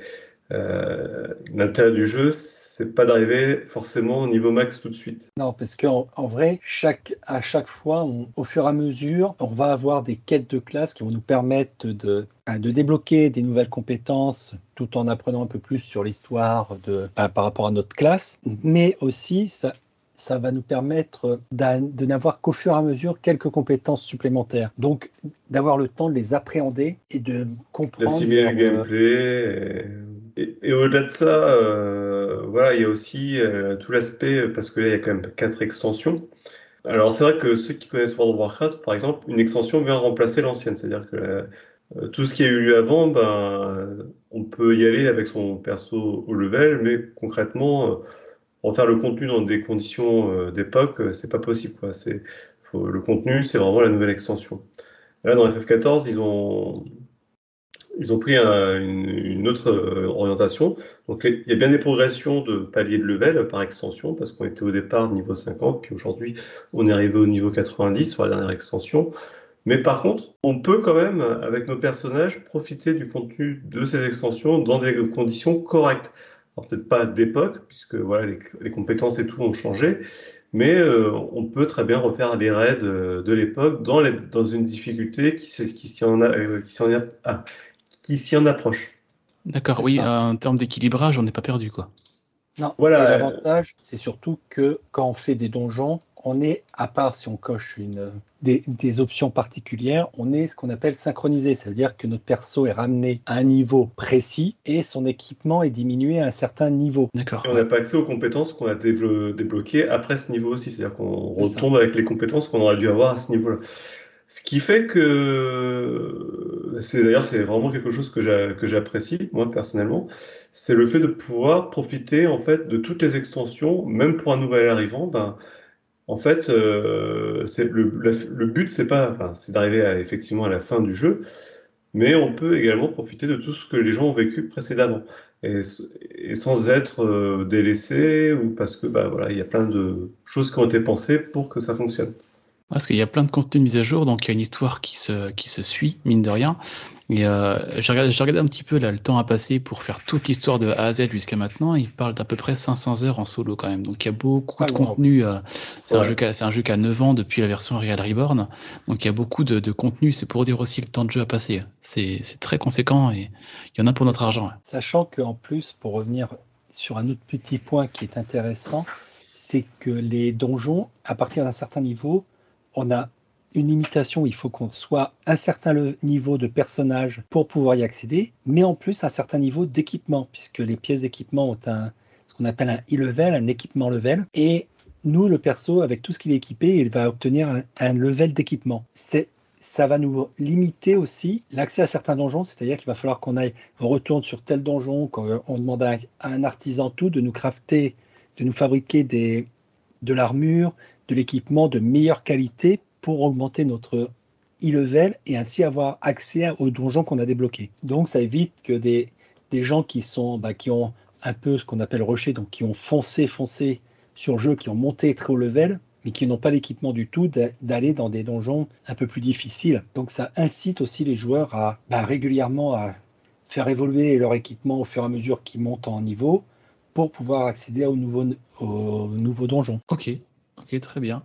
l'intérêt du jeu, c'est pas d'arriver forcément au niveau max tout de suite. Non, parce qu'en en vrai, chaque, à chaque fois, au fur et à mesure, on va avoir des quêtes de classe qui vont nous permettre de, bah, de débloquer des nouvelles compétences tout en apprenant un peu plus sur l'histoire de, bah, par rapport à notre classe. Mais aussi, ça, ça va nous permettre de n'avoir qu'au fur et à mesure quelques compétences supplémentaires. Donc, d'avoir le temps de les appréhender et de comprendre. D'assimiler le gameplay. Et, au-delà de ça, euh, voilà, il y a aussi euh, tout l'aspect, parce que là, il y a quand même quatre extensions. Alors, c'est vrai que ceux qui connaissent World of Warcraft, par exemple, une extension vient remplacer l'ancienne. C'est-à-dire que euh, tout ce qui a eu lieu avant, ben, on peut y aller avec son perso au level, mais concrètement, refaire le contenu dans des conditions d'époque, c'est pas possible. Quoi. C'est, le contenu, c'est vraiment la nouvelle extension. Là, dans FF14, ils ont, ils ont pris une, autre euh, orientation. Donc il y a bien des progressions de paliers de level par extension, parce qu'on était au départ niveau 50, puis aujourd'hui on est arrivé au niveau 90 sur la dernière extension. Mais par contre, on peut quand même, avec nos personnages, profiter du contenu de ces extensions dans des conditions correctes. Alors peut-être pas d'époque, puisque voilà, les, compétences et tout ont changé, mais euh, on peut très bien refaire les raids euh, de, l'époque dans, dans, une difficulté qui, qui s'y en a, qui s'en a, ah, qui s'y en approche. D'accord, oui, en termes d'équilibrage, on n'est pas perdu, quoi. Non, voilà. L'avantage, c'est surtout que quand on fait des donjons, on est, à part si on coche une, des, options particulières, on est ce qu'on appelle synchronisé, c'est-à-dire que notre perso est ramené à un niveau précis et son équipement est diminué à un certain niveau. D'accord. on n'a pas accès aux compétences qu'on a débloquées après ce niveau aussi, c'est-à-dire qu'on retombe avec les compétences qu'on aurait dû avoir à ce niveau-là. Ce qui fait que, c'est d'ailleurs c'est vraiment quelque chose que j'apprécie moi personnellement, c'est le fait de pouvoir profiter en fait de toutes les extensions, même pour un nouvel arrivant. Ben, en fait, euh, le, but c'est pas, c'est d'arriver à, effectivement à la fin du jeu, mais on peut également profiter de tout ce que les gens ont vécu précédemment et, et sans être euh, délaissé ou parce que bah voilà, il y a plein de choses qui ont été pensées pour que ça fonctionne. Parce qu'il y a plein de contenu mis à jour, donc il y a une histoire qui se, qui se suit, mine de rien. Et euh, j'ai regardé, regardé, un petit peu là, le temps à passer pour faire toute l'histoire de A à Z jusqu'à maintenant. Il parle d'à peu près 500 heures en solo quand même. Donc il y a beaucoup de contenu. Euh, c'est un, jeu qui a, un jeu qui a 9 ans depuis la version Real Reborn. Donc il y a beaucoup de, de contenu. C'est pour dire aussi le temps de jeu à passer. C'est très conséquent et il y en a pour notre argent. Sachant qu'en plus, pour revenir sur un autre petit point qui est intéressant, c'est que les donjons, à partir d'un certain niveau, on a une limitation, il faut qu'on soit un certain niveau de personnage pour pouvoir y accéder, mais en plus un certain niveau d'équipement, puisque les pièces d'équipement ont un, ce qu'on appelle un e-level, un équipement level, et nous, le perso, avec tout ce qu'il est équipé, il va obtenir un, level d'équipement. Ça va nous limiter aussi l'accès à certains donjons, c'est-à-dire qu'il va falloir qu'on aille, on retourne sur tel donjon, quand on demande à, un artisan tout de nous crafter, de nous fabriquer des, de l'armure, de l'équipement de meilleure qualité pour augmenter notre e-level et ainsi avoir accès aux donjons qu'on a débloqués. Donc ça évite que des, des gens qui sont bah, qui ont un peu ce qu'on appelle rusher, donc qui ont foncé, foncé sur le jeu, qui ont monté très haut level, mais qui n'ont pas l'équipement du tout, d'aller dans des donjons un peu plus difficiles. Donc ça incite aussi les joueurs à bah, régulièrement à faire évoluer leur équipement au fur et à mesure qu'ils montent en niveau pour pouvoir accéder au nouveau, au nouveau donjon. Ok, Ok, très bien.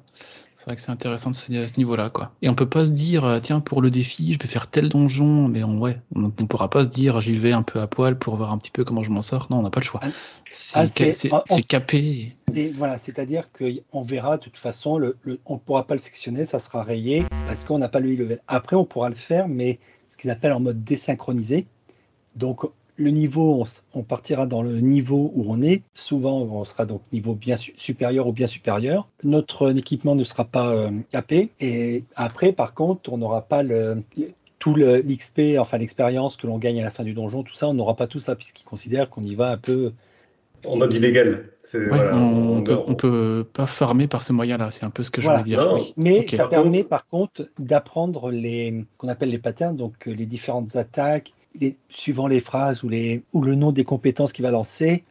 C'est vrai que c'est intéressant de se dire à ce niveau-là, quoi. Et on peut pas se dire, euh, tiens, pour le défi, je vais faire tel donjon, mais on, ouais, on, pourra pas se dire, j'y vais un peu à poil pour voir un petit peu comment je m'en sors. Non, on n'a pas le choix. Ah, c'est ah, capé. Et voilà, c'est-à-dire qu'on verra de toute façon, le, on ne pourra pas le sectionner, ça sera rayé parce qu'on n'a pas le level. Après, on pourra le faire, mais ce qu'ils appellent en mode désynchronisé. Donc le niveau, on, partira dans le niveau où on est. Souvent, on sera donc niveau bien su- supérieur ou bien supérieur. Notre équipement ne sera pas euh, capé. Et après, par contre, on n'aura pas le, le- tout le- l'XP, enfin l'expérience que l'on gagne à la fin du donjon, tout ça, on n'aura pas tout ça puisqu'ils considèrent qu'on y va un peu. En mode illégal. C'est, Ouais, voilà, on, on peut, on- on peut pas farmer par ce moyen-là. C'est un peu ce que je Voilà. voulais dire. Non. oui. Mais Ok. ça Par permet contre- par contre d'apprendre les qu'on appelle les patterns, donc euh, les différentes attaques, les- suivant les phrases ou, les, ou le nom des compétences qu'il va lancer,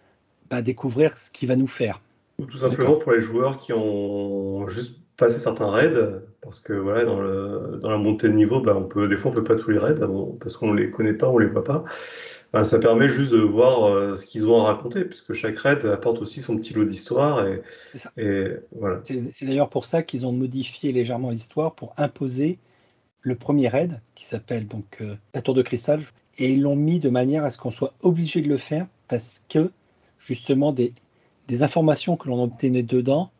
bah, découvrir ce qu'il va nous faire. Ou tout simplement pour les joueurs qui ont juste passé certains raids, parce que voilà, dans, le, dans la montée de niveau, bah, on peut, des fois on fait pas tous les raids parce qu'on les connaît pas, on les voit pas. Bah, ça permet juste de voir euh, ce qu'ils ont à raconter, puisque chaque raid apporte aussi son petit lot d'histoire et, voilà. C'est c'est d'ailleurs pour ça qu'ils ont modifié légèrement l'histoire pour imposer le premier raid qui s'appelle donc euh, la tour de cristal et ils l'ont mis de manière à ce qu'on soit obligé de le faire parce que justement des, des informations que l'on obtenait dedans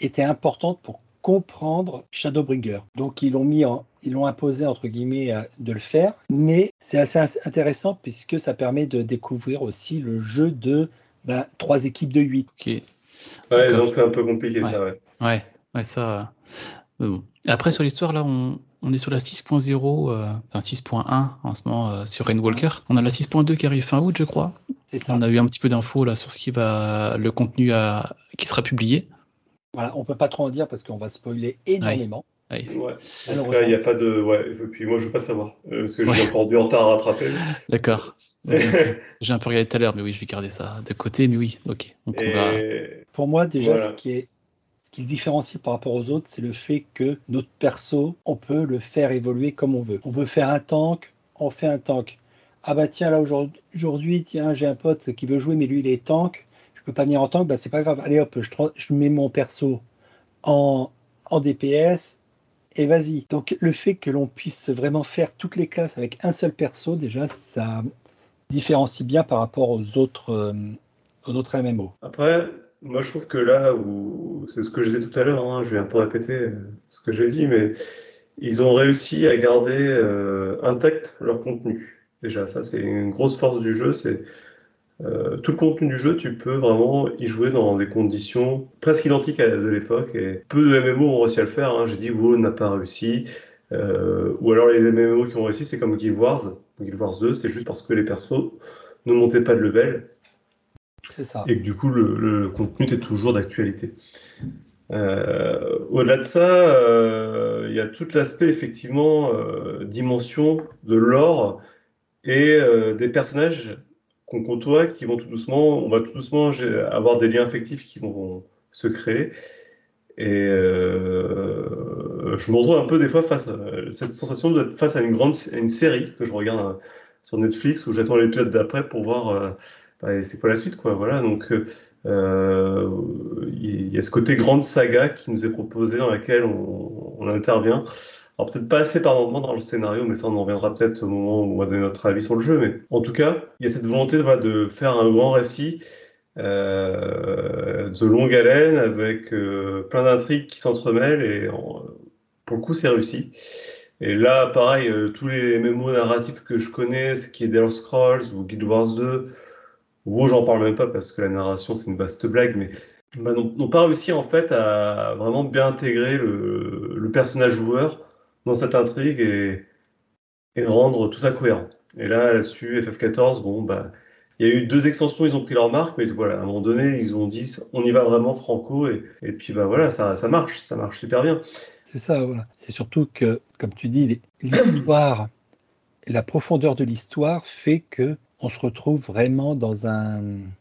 étaient importantes pour comprendre Shadowbringer. Donc ils l'ont mis en, ils l'ont imposé entre guillemets de le faire, mais c'est assez int- intéressant puisque ça permet de découvrir aussi le jeu de ben, trois équipes de 8. Ok. Ouais, donc c'est un peu compliqué Ouais. ça, ouais. Ouais, ouais, ça. euh, Après, sur l'histoire, là, on, on est sur la 6.0, euh, enfin 6.1 en ce moment euh, sur Rainwalker. On a la 6.2 qui arrive fin août, je crois. C'est ça. On a eu un petit peu d'infos là sur ce qui va, le contenu à- qui sera publié. Voilà, on peut pas trop en dire parce qu'on va spoiler énormément. Ouais. Ouais. Alors, il n'y a pas de. Ouais, et puis moi, je veux pas savoir. euh, parce que j'ai Ouais. encore du retard à rattraper. D'accord. J'ai un peu- regardé tout à l'heure, mais oui, je vais garder ça de côté. Mais oui, ok. Donc on va. Pour moi, déjà, Voilà. ce qui est qui différencie par rapport aux autres, c'est le fait que notre perso, on peut le faire évoluer comme on veut. On veut faire un tank, on fait un tank. Ah bah tiens, là aujourd'hui- tiens, j'ai un pote qui veut jouer, mais lui il est tank. Je peux pas venir en tank, bah c'est pas grave. Allez hop, je, mets mon perso en, en DPS et vas-y. Donc le fait que l'on puisse vraiment faire toutes les classes avec un seul perso, déjà, ça différencie bien par rapport aux autres, euh, aux autres MMO. Après, moi, je trouve que là où c'est ce que je disais tout à l'heure, hein, je vais un peu répéter euh, ce que j'ai dit, mais ils ont réussi à garder euh, intact leur contenu. Déjà, ça, c'est une grosse force du jeu. C'est euh, tout le contenu du jeu, tu peux vraiment y jouer dans des conditions presque identiques à de l'époque. Et peu de MMO ont réussi à le faire. hein. J'ai dit WoW n'a pas réussi. Ou alors les MMO qui ont réussi, c'est comme Guild Wars. Guild Wars 2, c'est juste parce que les persos ne montaient pas de level et que du coup le, contenu est toujours d'actualité. Euh, au-delà de ça, euh, il y a tout l'aspect effectivement euh, dimension de l'or et des personnages qu'on côtoie qui vont tout doucement, on va tout doucement avoir des liens affectifs qui vont se créer. Et je me retrouve un peu des fois face à cette sensation d'être face à une grande à une série que je regarde sur Netflix où j'attends l'épisode d'après pour voir bah, c'est quoi la suite quoi. Voilà donc euh, il y a ce côté grande saga qui nous est proposé dans laquelle on, intervient. Alors peut-être pas assez par moment dans le scénario, mais ça on en reviendra peut-être au moment où on va donner notre avis sur le jeu. Mais en tout cas, il y a cette volonté de faire un grand récit euh, de longue haleine avec euh, plein d'intrigues qui s'entremêlent et pour le coup c'est réussi. Et là, pareil, euh, tous les MMO narratifs que je connais, ce qui est Elder Scrolls ou Guild Wars 2, WoW j'en parle même pas parce que la narration c'est une vaste blague, mais bah, n'ont pas réussi en fait à vraiment bien intégrer le, personnage joueur dans cette intrigue et, rendre tout ça cohérent. Et là, là-dessus, FF14, bon, bah, il y a eu deux extensions, ils ont pris leur marque, mais voilà, à un moment donné, ils ont dit, on y va vraiment franco, et, puis bah voilà, ça, marche, ça marche super bien. C'est ça, voilà. C'est surtout que, comme tu dis, l'histoire, la profondeur de l'histoire fait que on se retrouve vraiment dans un,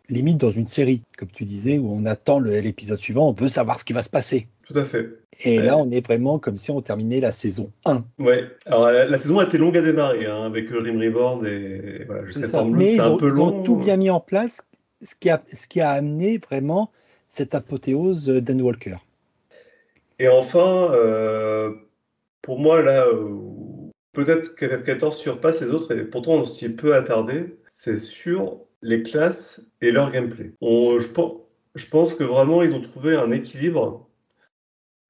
limite dans une série, comme tu disais, où on attend l'épisode suivant, on veut savoir ce qui va se passer. Tout à fait. Et Ouais. là, on est vraiment comme si on terminait la saison 1. Ouais. Alors la, la saison a été longue à démarrer, hein, avec Rim Reborn et voilà, jusqu'à C'est ils un peu ils ont long. tout bien mis en place, ce qui a, ce qui a amené vraiment cette apothéose d'Anne Walker. Et enfin, euh, pour moi, là, où peut-être que FF14 surpasse les autres, et pourtant on s'y est peu attardé, c'est sur les classes et leur gameplay. Je, pen- je pense que vraiment, ils ont trouvé un équilibre.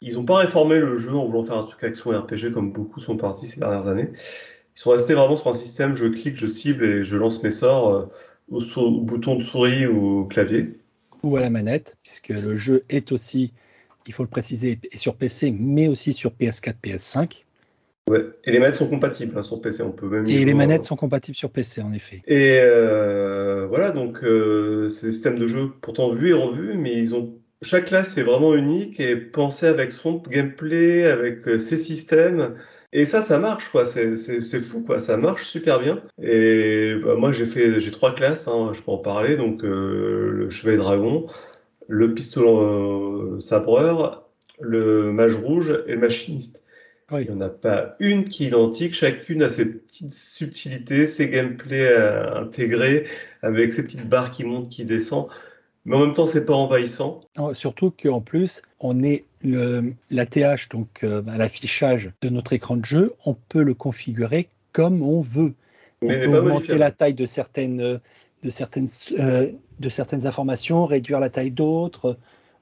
Ils n'ont pas réformé le jeu en voulant faire un truc action RPG comme beaucoup sont partis ces dernières années. Ils sont restés vraiment sur un système, je clique, je cible et je lance mes sorts euh, au, bouton de souris ou au clavier. Ou à la manette, puisque le jeu est aussi, il faut le préciser, sur PC, mais aussi sur PS4, PS5. Ouais. Et les manettes sont compatibles hein, sur PC, on peut même Et les manettes sont compatibles sur PC, en effet. Et euh, voilà, donc euh, c'est des systèmes de jeu pourtant vus et revus, mais ils ont chaque classe est vraiment unique et pensée avec son gameplay, avec euh, ses systèmes. Et ça, ça marche quoi. C'est fou quoi. Ça marche super bien. Et bah, moi, j'ai fait j'ai trois classes. Hein, je peux en parler. Donc euh, le chevalier dragon, le pistolet euh, sabreur, le mage rouge et le machiniste. Oui. Il n'y en a pas une qui est identique, chacune a ses petites subtilités, ses gameplays à intégrer, avec ses petites barres qui montent, qui descendent. Mais en même temps, c'est pas envahissant. Surtout qu'en plus, on est l'ATH, donc euh, bah, l'affichage de notre écran de jeu, on peut le configurer comme on veut. On Mais peut augmenter la taille de certaines, euh, de certaines, euh, de certaines informations, réduire la taille d'autres.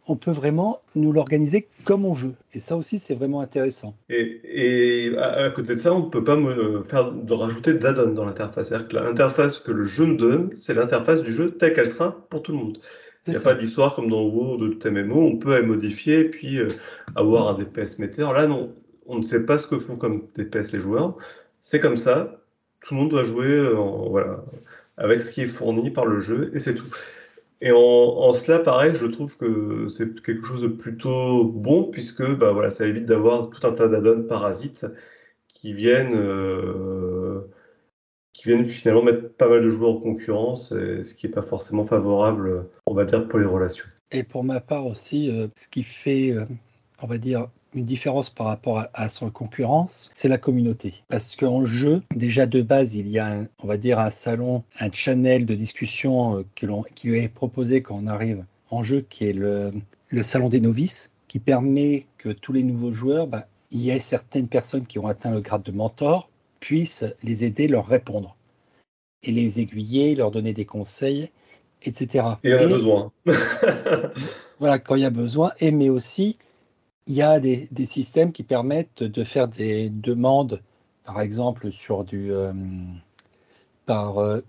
On peut vraiment nous l'organiser comme on veut. Et ça aussi, c'est vraiment intéressant. Et, et à, à côté de ça, on ne peut pas me faire de rajouter d'add-on dans l'interface. C'est-à-dire que l'interface que le jeu nous donne, c'est l'interface du jeu telle qu'elle sera pour tout le monde. Il n'y a pas d'histoire comme dans WoW ou d'autres MMO, on peut la modifier et puis euh, avoir un DPS metteur. Là, non, on ne sait pas ce que font comme DPS les joueurs. C'est comme ça, tout le monde doit jouer euh, en- voilà, avec ce qui est fourni par le jeu et c'est tout. Et en, cela, pareil, je trouve que c'est quelque chose de plutôt bon puisque bah, voilà, ça évite d'avoir tout un tas d'add-ons parasites qui viennent, euh, qui viennent finalement mettre pas mal de joueurs en concurrence, ce qui n'est pas forcément favorable, on va dire, pour les relations. Et pour ma part aussi, euh, ce qui fait, euh, on va dire, une différence par rapport à, à son concurrence, c'est la communauté. Parce qu'en jeu, déjà de base, il y a, un- on va dire, un salon, un channel de discussion euh, qui est proposé quand on arrive en jeu, qui est le, le salon des novices, qui permet que tous les nouveaux joueurs, bah, il y ait certaines personnes qui ont atteint le grade de mentor, puissent les aider, leur répondre. Et les aiguiller, leur donner des conseils, etc. Et il y a Et- besoin. voilà, quand il y a besoin, et mais aussi, il y a des, des systèmes qui permettent de faire des demandes, par exemple, sur du, euh, par, euh,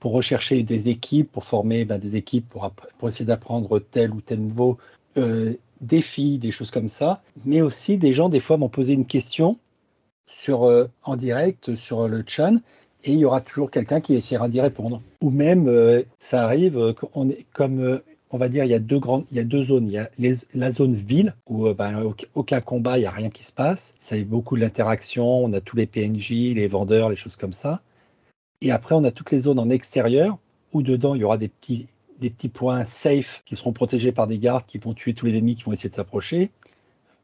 pour rechercher des équipes, pour former ben, des équipes, pour, essayer d'apprendre tel ou tel nouveau euh, défi, des choses comme ça. Mais aussi, des gens, des fois, m'ont posé une question sur, en direct sur le chat, et il y aura toujours quelqu'un qui essaiera d'y répondre. Ou même, ça arrive, qu'on est comme on va dire, il y a deux grandes, il y a deux zones. Il y a la zone ville où euh, ben, auc- aucun combat, il n'y a rien qui se passe. Ça y beaucoup d'interaction. On a tous les PNJ, les vendeurs, les choses comme ça. Et après, on a toutes les zones en extérieur où dedans, il y aura des petits, des petits points safe qui seront protégés par des gardes qui vont tuer tous les ennemis qui vont essayer de s'approcher.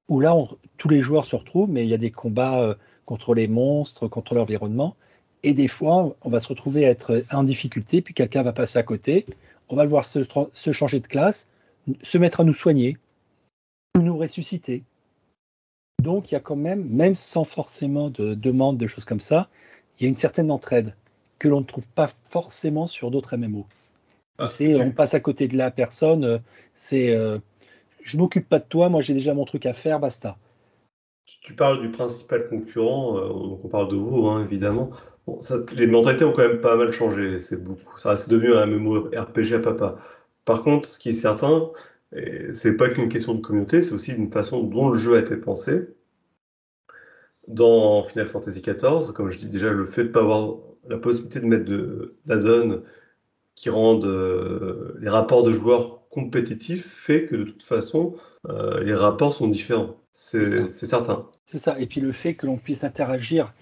Où là, on- tous les joueurs se retrouvent, mais il y a des combats euh, contre les monstres, contre l'environnement. Et des fois, on va se retrouver à être en difficulté, puis quelqu'un va passer à côté on va le voir se, changer de classe, se mettre à nous soigner, ou nous ressusciter. Donc il y a quand même, même sans forcément de demande, de choses comme ça, il y a une certaine entraide que l'on ne trouve pas forcément sur d'autres MMO. Ah, c'est on passe à côté de la personne, euh, c'est euh, je m'occupe pas de toi, moi j'ai déjà mon truc à faire, basta. Tu parles du principal concurrent, euh, donc on parle de vous, hein, évidemment. Bon, ça- les mentalités ont quand même pas mal changé. C'est beaucoup, ça c'est devenu un MMORPG à papa. Par contre, ce qui est certain, c'est pas qu'une question de communauté, c'est aussi une façon dont le jeu a été pensé. Dans Final Fantasy XIV, comme je dis déjà, le fait de pas avoir la possibilité de mettre de d'add-on qui rendent euh, les rapports de joueurs compétitifs fait que de toute façon, euh, les rapports sont différents. C'est ça. C'est c'est certain. C'est ça. Et puis le fait que l'on puisse interagir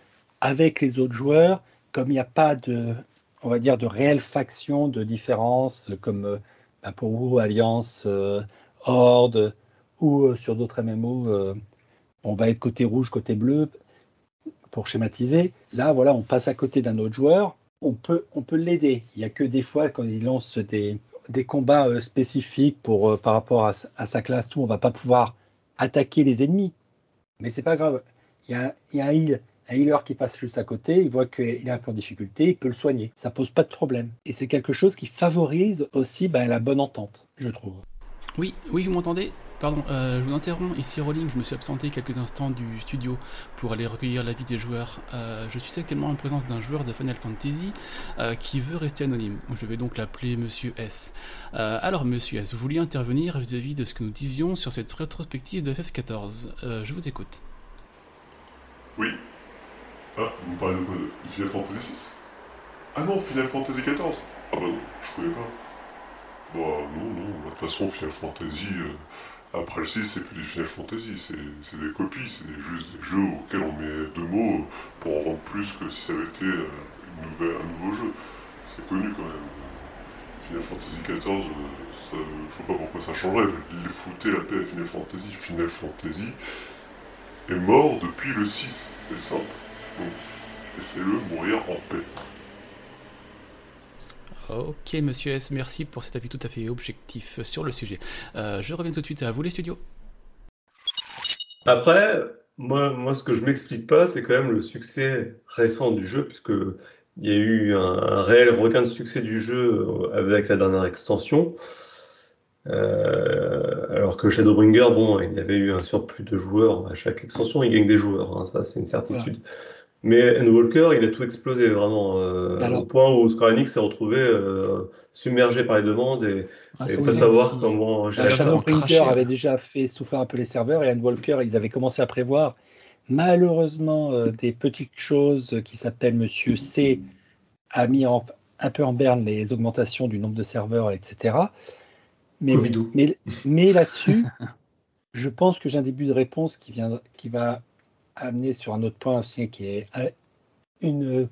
avec les autres joueurs, comme il n'y a pas de, on va dire, de réelle faction de différence, comme euh, bah, pour vous, Alliance, euh, Horde, ou euh, sur d'autres MMO, on va être côté rouge, côté bleu, pour schématiser. Là, voilà, on passe à côté d'un autre joueur, on peut, on peut l'aider. Il n'y a que des fois, quand il lance des, combats spécifiques pour, par rapport à, sa- classe, tout, on va pas pouvoir attaquer les ennemis. Mais c'est pas grave. Il y a, y a un, heal, un healer qui passe juste à côté, il voit qu'il est un peu en difficulté, il peut le soigner. Ça pose pas de problème. Et c'est quelque chose qui favorise aussi ben, la bonne entente, je trouve. Oui, oui, vous m'entendez? Pardon, euh, je vous interromps. Ici Rolling, je me suis absenté quelques instants du studio pour aller recueillir l'avis des joueurs. Euh, je suis actuellement en présence d'un joueur de Final Fantasy euh, qui veut rester anonyme. Je vais donc l'appeler Monsieur S. Euh, alors, Monsieur S, vous vouliez intervenir vis-à-vis de ce que nous disions sur cette rétrospective de FF14. Euh, je vous écoute. Oui. Ah, vous me parlez de quoi Final Fantasy 6 Ah non, Final Fantasy 14 Ah bah non, je connais pas. Bah non, non, bah, de toute façon, Final Fantasy, euh, après le 6, c'est plus du Final Fantasy, c'est des copies, c'est juste des jeux auxquels on met deux mots pour en vendre plus que si ça avait été euh, une nouvelle- un nouveau jeu. C'est connu quand même. Final Fantasy 14, euh, ça- je vois pas pourquoi ça changerait. Les foutez la paix à Final Fantasy. Final Fantasy est mort depuis le 6, c'est simple. Laissez-le mourir en paix. Ok, Monsieur S, merci pour cet avis tout à fait objectif sur le sujet. Euh, je reviens tout de suite à vous, les studios. Après, moi, moi, ce que je m'explique pas, c'est quand même le succès récent du jeu, puisque il y a eu un, un réel regain de succès du jeu euh, avec la dernière extension. Euh, alors que Shadowbringer, bon, il y avait eu un surplus de joueurs à chaque extension, il gagne des joueurs, hein, ça c'est une certitude. Mais Endwalker, il a tout explosé vraiment, euh, Alors- au point où Square Enix s'est retrouvé euh, submergé par les demandes et, Ah, et pas savoir aussi. comment gérer ça cracher, avait déjà fait souffrir un peu les serveurs et Walker, ils avaient commencé à prévoir malheureusement euh, des petites choses qui s'appellent Monsieur C a mis en- un peu en berne les augmentations du nombre de serveurs, etc. Mais, mais, mais là-dessus, je pense que j'ai un début de réponse qui, vient, qui va amener sur un autre point aussi qui est euh, une,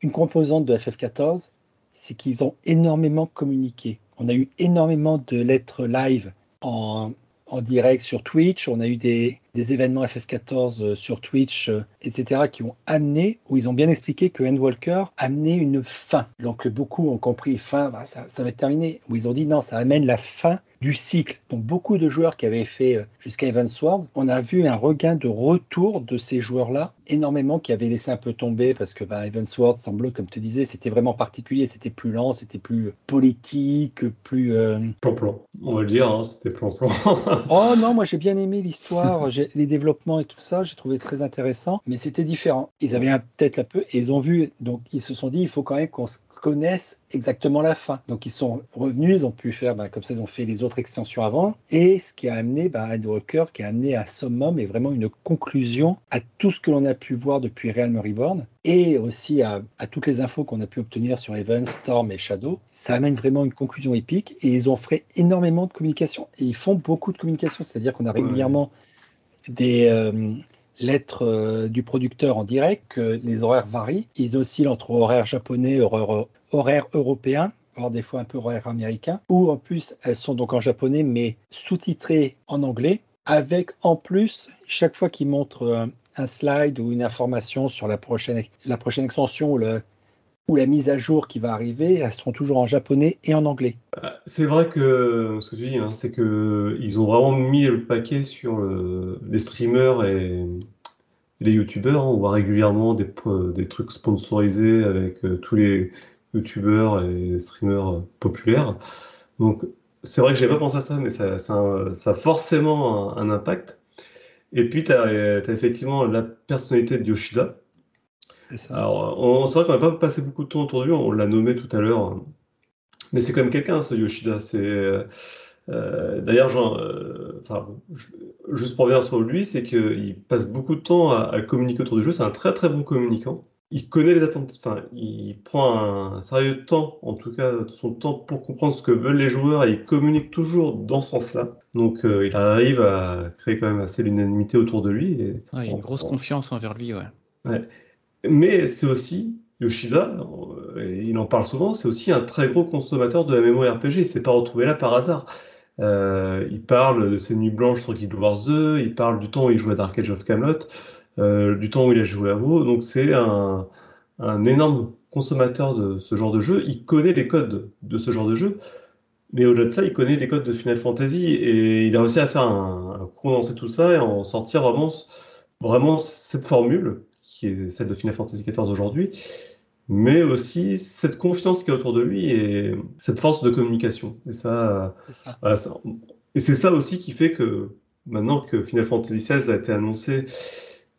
une composante de FF14, c'est qu'ils ont énormément communiqué. On a eu énormément de lettres live en, en direct sur Twitch, on a eu des, des événements FF14 euh, sur Twitch, euh, etc., qui ont amené, où ils ont bien expliqué que Endwalker amenait une fin. Donc beaucoup ont compris fin, bah, ça, va être terminé. Où ils ont dit non, ça amène la fin du cycle. Donc beaucoup de joueurs qui avaient fait euh, jusqu'à Evansward, on a vu un regain de retour de ces joueurs-là, énormément qui avaient laissé un peu tomber parce que bah, Evansward semble, comme tu disais, c'était vraiment particulier, c'était plus lent, c'était plus politique, plus... euh, Plan-plan, on va le dire, hein, c'était plan-plan. Oh non, moi j'ai bien aimé l'histoire, les développements et tout ça, j'ai trouvé très intéressant, mais c'était différent. Ils avaient un- peut-être un peu, et ils ont vu, donc ils se sont dit, il faut quand même qu'on se connaisse exactement la fin. Donc ils sont revenus, ils ont pu faire, bah, comme ça ils ont fait les autres extensions avant, et ce qui a amené, bah, Walker, qui a amené à summum et vraiment une conclusion à tout ce que l'on a pu voir depuis Realm Reborn, et aussi à, à toutes les infos qu'on a pu obtenir sur Event, Storm et Shadow. Ça amène vraiment une conclusion épique, et ils ont fait énormément de communication, et ils font beaucoup de communication, c'est-à-dire qu'on a régulièrement des euh, lettres euh, du producteur en direct, que les horaires varient. Ils oscillent entre horaires japonais, horaires, horaires européens, voire des fois un peu horaires américains, ou en plus elles sont donc en japonais mais sous-titrées en anglais, avec en plus, chaque fois qu'ils montrent euh, un slide ou une information sur la prochaine, la prochaine extension ou, le, ou la mise à jour qui va arriver, elles seront toujours en japonais et en anglais. C'est vrai que ce que tu dis, hein, c'est que ils ont vraiment mis le paquet sur le- les streamers et les youtubeurs. hein. On voit régulièrement des, trucs sponsorisés avec euh, tous les youtubeurs et streamers euh, populaires. Donc c'est vrai que j'avais pas pensé à ça, mais ça, a- forcément un, un impact. Et puis tu as, effectivement la personnalité de Yoshida. C'est ça. Alors, on, c'est vrai qu'on n'a pas passé beaucoup de temps autour de lui, on l'a nommé tout à l'heure, mais c'est quand même quelqu'un, ce Yoshida. C'est euh, euh, d'ailleurs, genre, euh, je- juste pour revenir sur lui, c'est qu'il passe beaucoup de temps à, à communiquer autour du jeu. C'est un très très bon communicant. Il connaît les attentes, enfin, il prend un sérieux temps, en tout cas son temps pour comprendre ce que veulent les joueurs et il communique toujours dans ce sens-là. Donc, euh, il arrive à créer quand même assez l'unanimité autour de lui. Et, Ouais, il y a une grosse on- confiance envers lui, ouais. Mais c'est aussi, Yoshida, euh, il en parle souvent, c'est aussi un très gros consommateur de MMORPG. Il s'est pas retrouvé là par hasard. Euh, il parle de ses nuits blanches sur Guild Wars 2, il parle du temps où il jouait à Dark Age of Camelot, euh, du temps où il a joué à WoW. Donc c'est un, un énorme consommateur de ce genre de jeu. Il connaît les codes de ce genre de jeu. Mais au-delà de ça, il connaît les codes de Final Fantasy et il a réussi à faire un, condenser tout ça et en sortir vraiment, vraiment cette formule qui est celle de Final Fantasy XIV aujourd'hui, mais aussi cette confiance qui est autour de lui et cette force de communication. Et ça, C'est ça. voilà, ça- et c'est ça aussi qui fait que maintenant que Final Fantasy XVI a été annoncé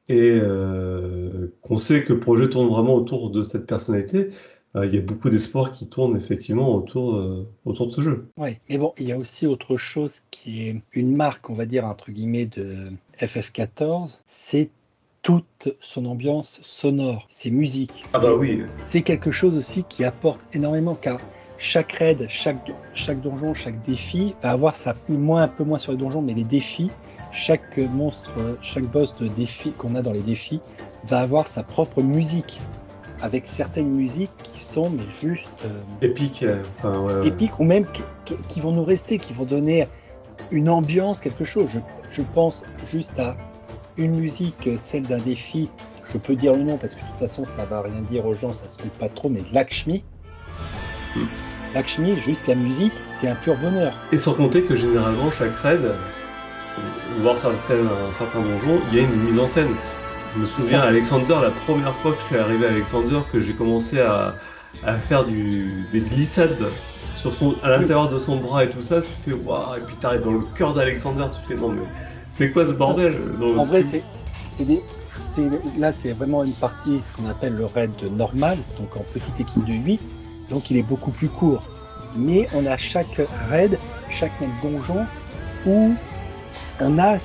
et euh, qu'on sait que le projet tourne vraiment autour de cette personnalité, euh, il y a beaucoup d'espoir qui tournent effectivement autour, euh, autour de ce jeu. Oui, mais bon, il y a aussi autre chose qui est une marque, on va dire, entre guillemets, de FF14, c'est toute son ambiance sonore, ses musiques. Ah bah oui. C'est quelque chose aussi qui apporte énormément, car chaque raid, chaque, chaque donjon, chaque défi va avoir sa, moins un peu moins sur les donjons, mais les défis, chaque monstre, chaque boss de défi qu'on a dans les défis va avoir sa propre musique avec certaines musiques qui sont mais juste euh, épiques, euh, enfin, ouais, ouais. épiques ou même qui, qui- qui vont nous rester, qui vont donner une ambiance, quelque chose. Je, je pense juste à une musique, celle d'un défi. Je peux dire le nom parce que de toute façon ça va rien dire aux gens, ça se fait pas trop, mais Lakshmi. Hmm. Lakshmi, juste la musique, c'est un pur bonheur. Et sans compter que généralement chaque raid, voire certaines, un certain donjon, il y a une mise en scène. Je me souviens. Alexander, la première fois que je suis arrivé à Alexander, que j'ai commencé à, à faire du, des glissades sur son, à l'intérieur de son bras et tout ça, tu fais waouh, et puis t'arrives dans le cœur d'Alexander, tu fais non mais c'est quoi ce bordel Non, En vrai, c'est des- là, c'est vraiment une partie, ce qu'on appelle le raid normal, donc en petite équipe de 8, donc il est beaucoup plus court. Mais on a chaque raid, chaque même donjon, où on a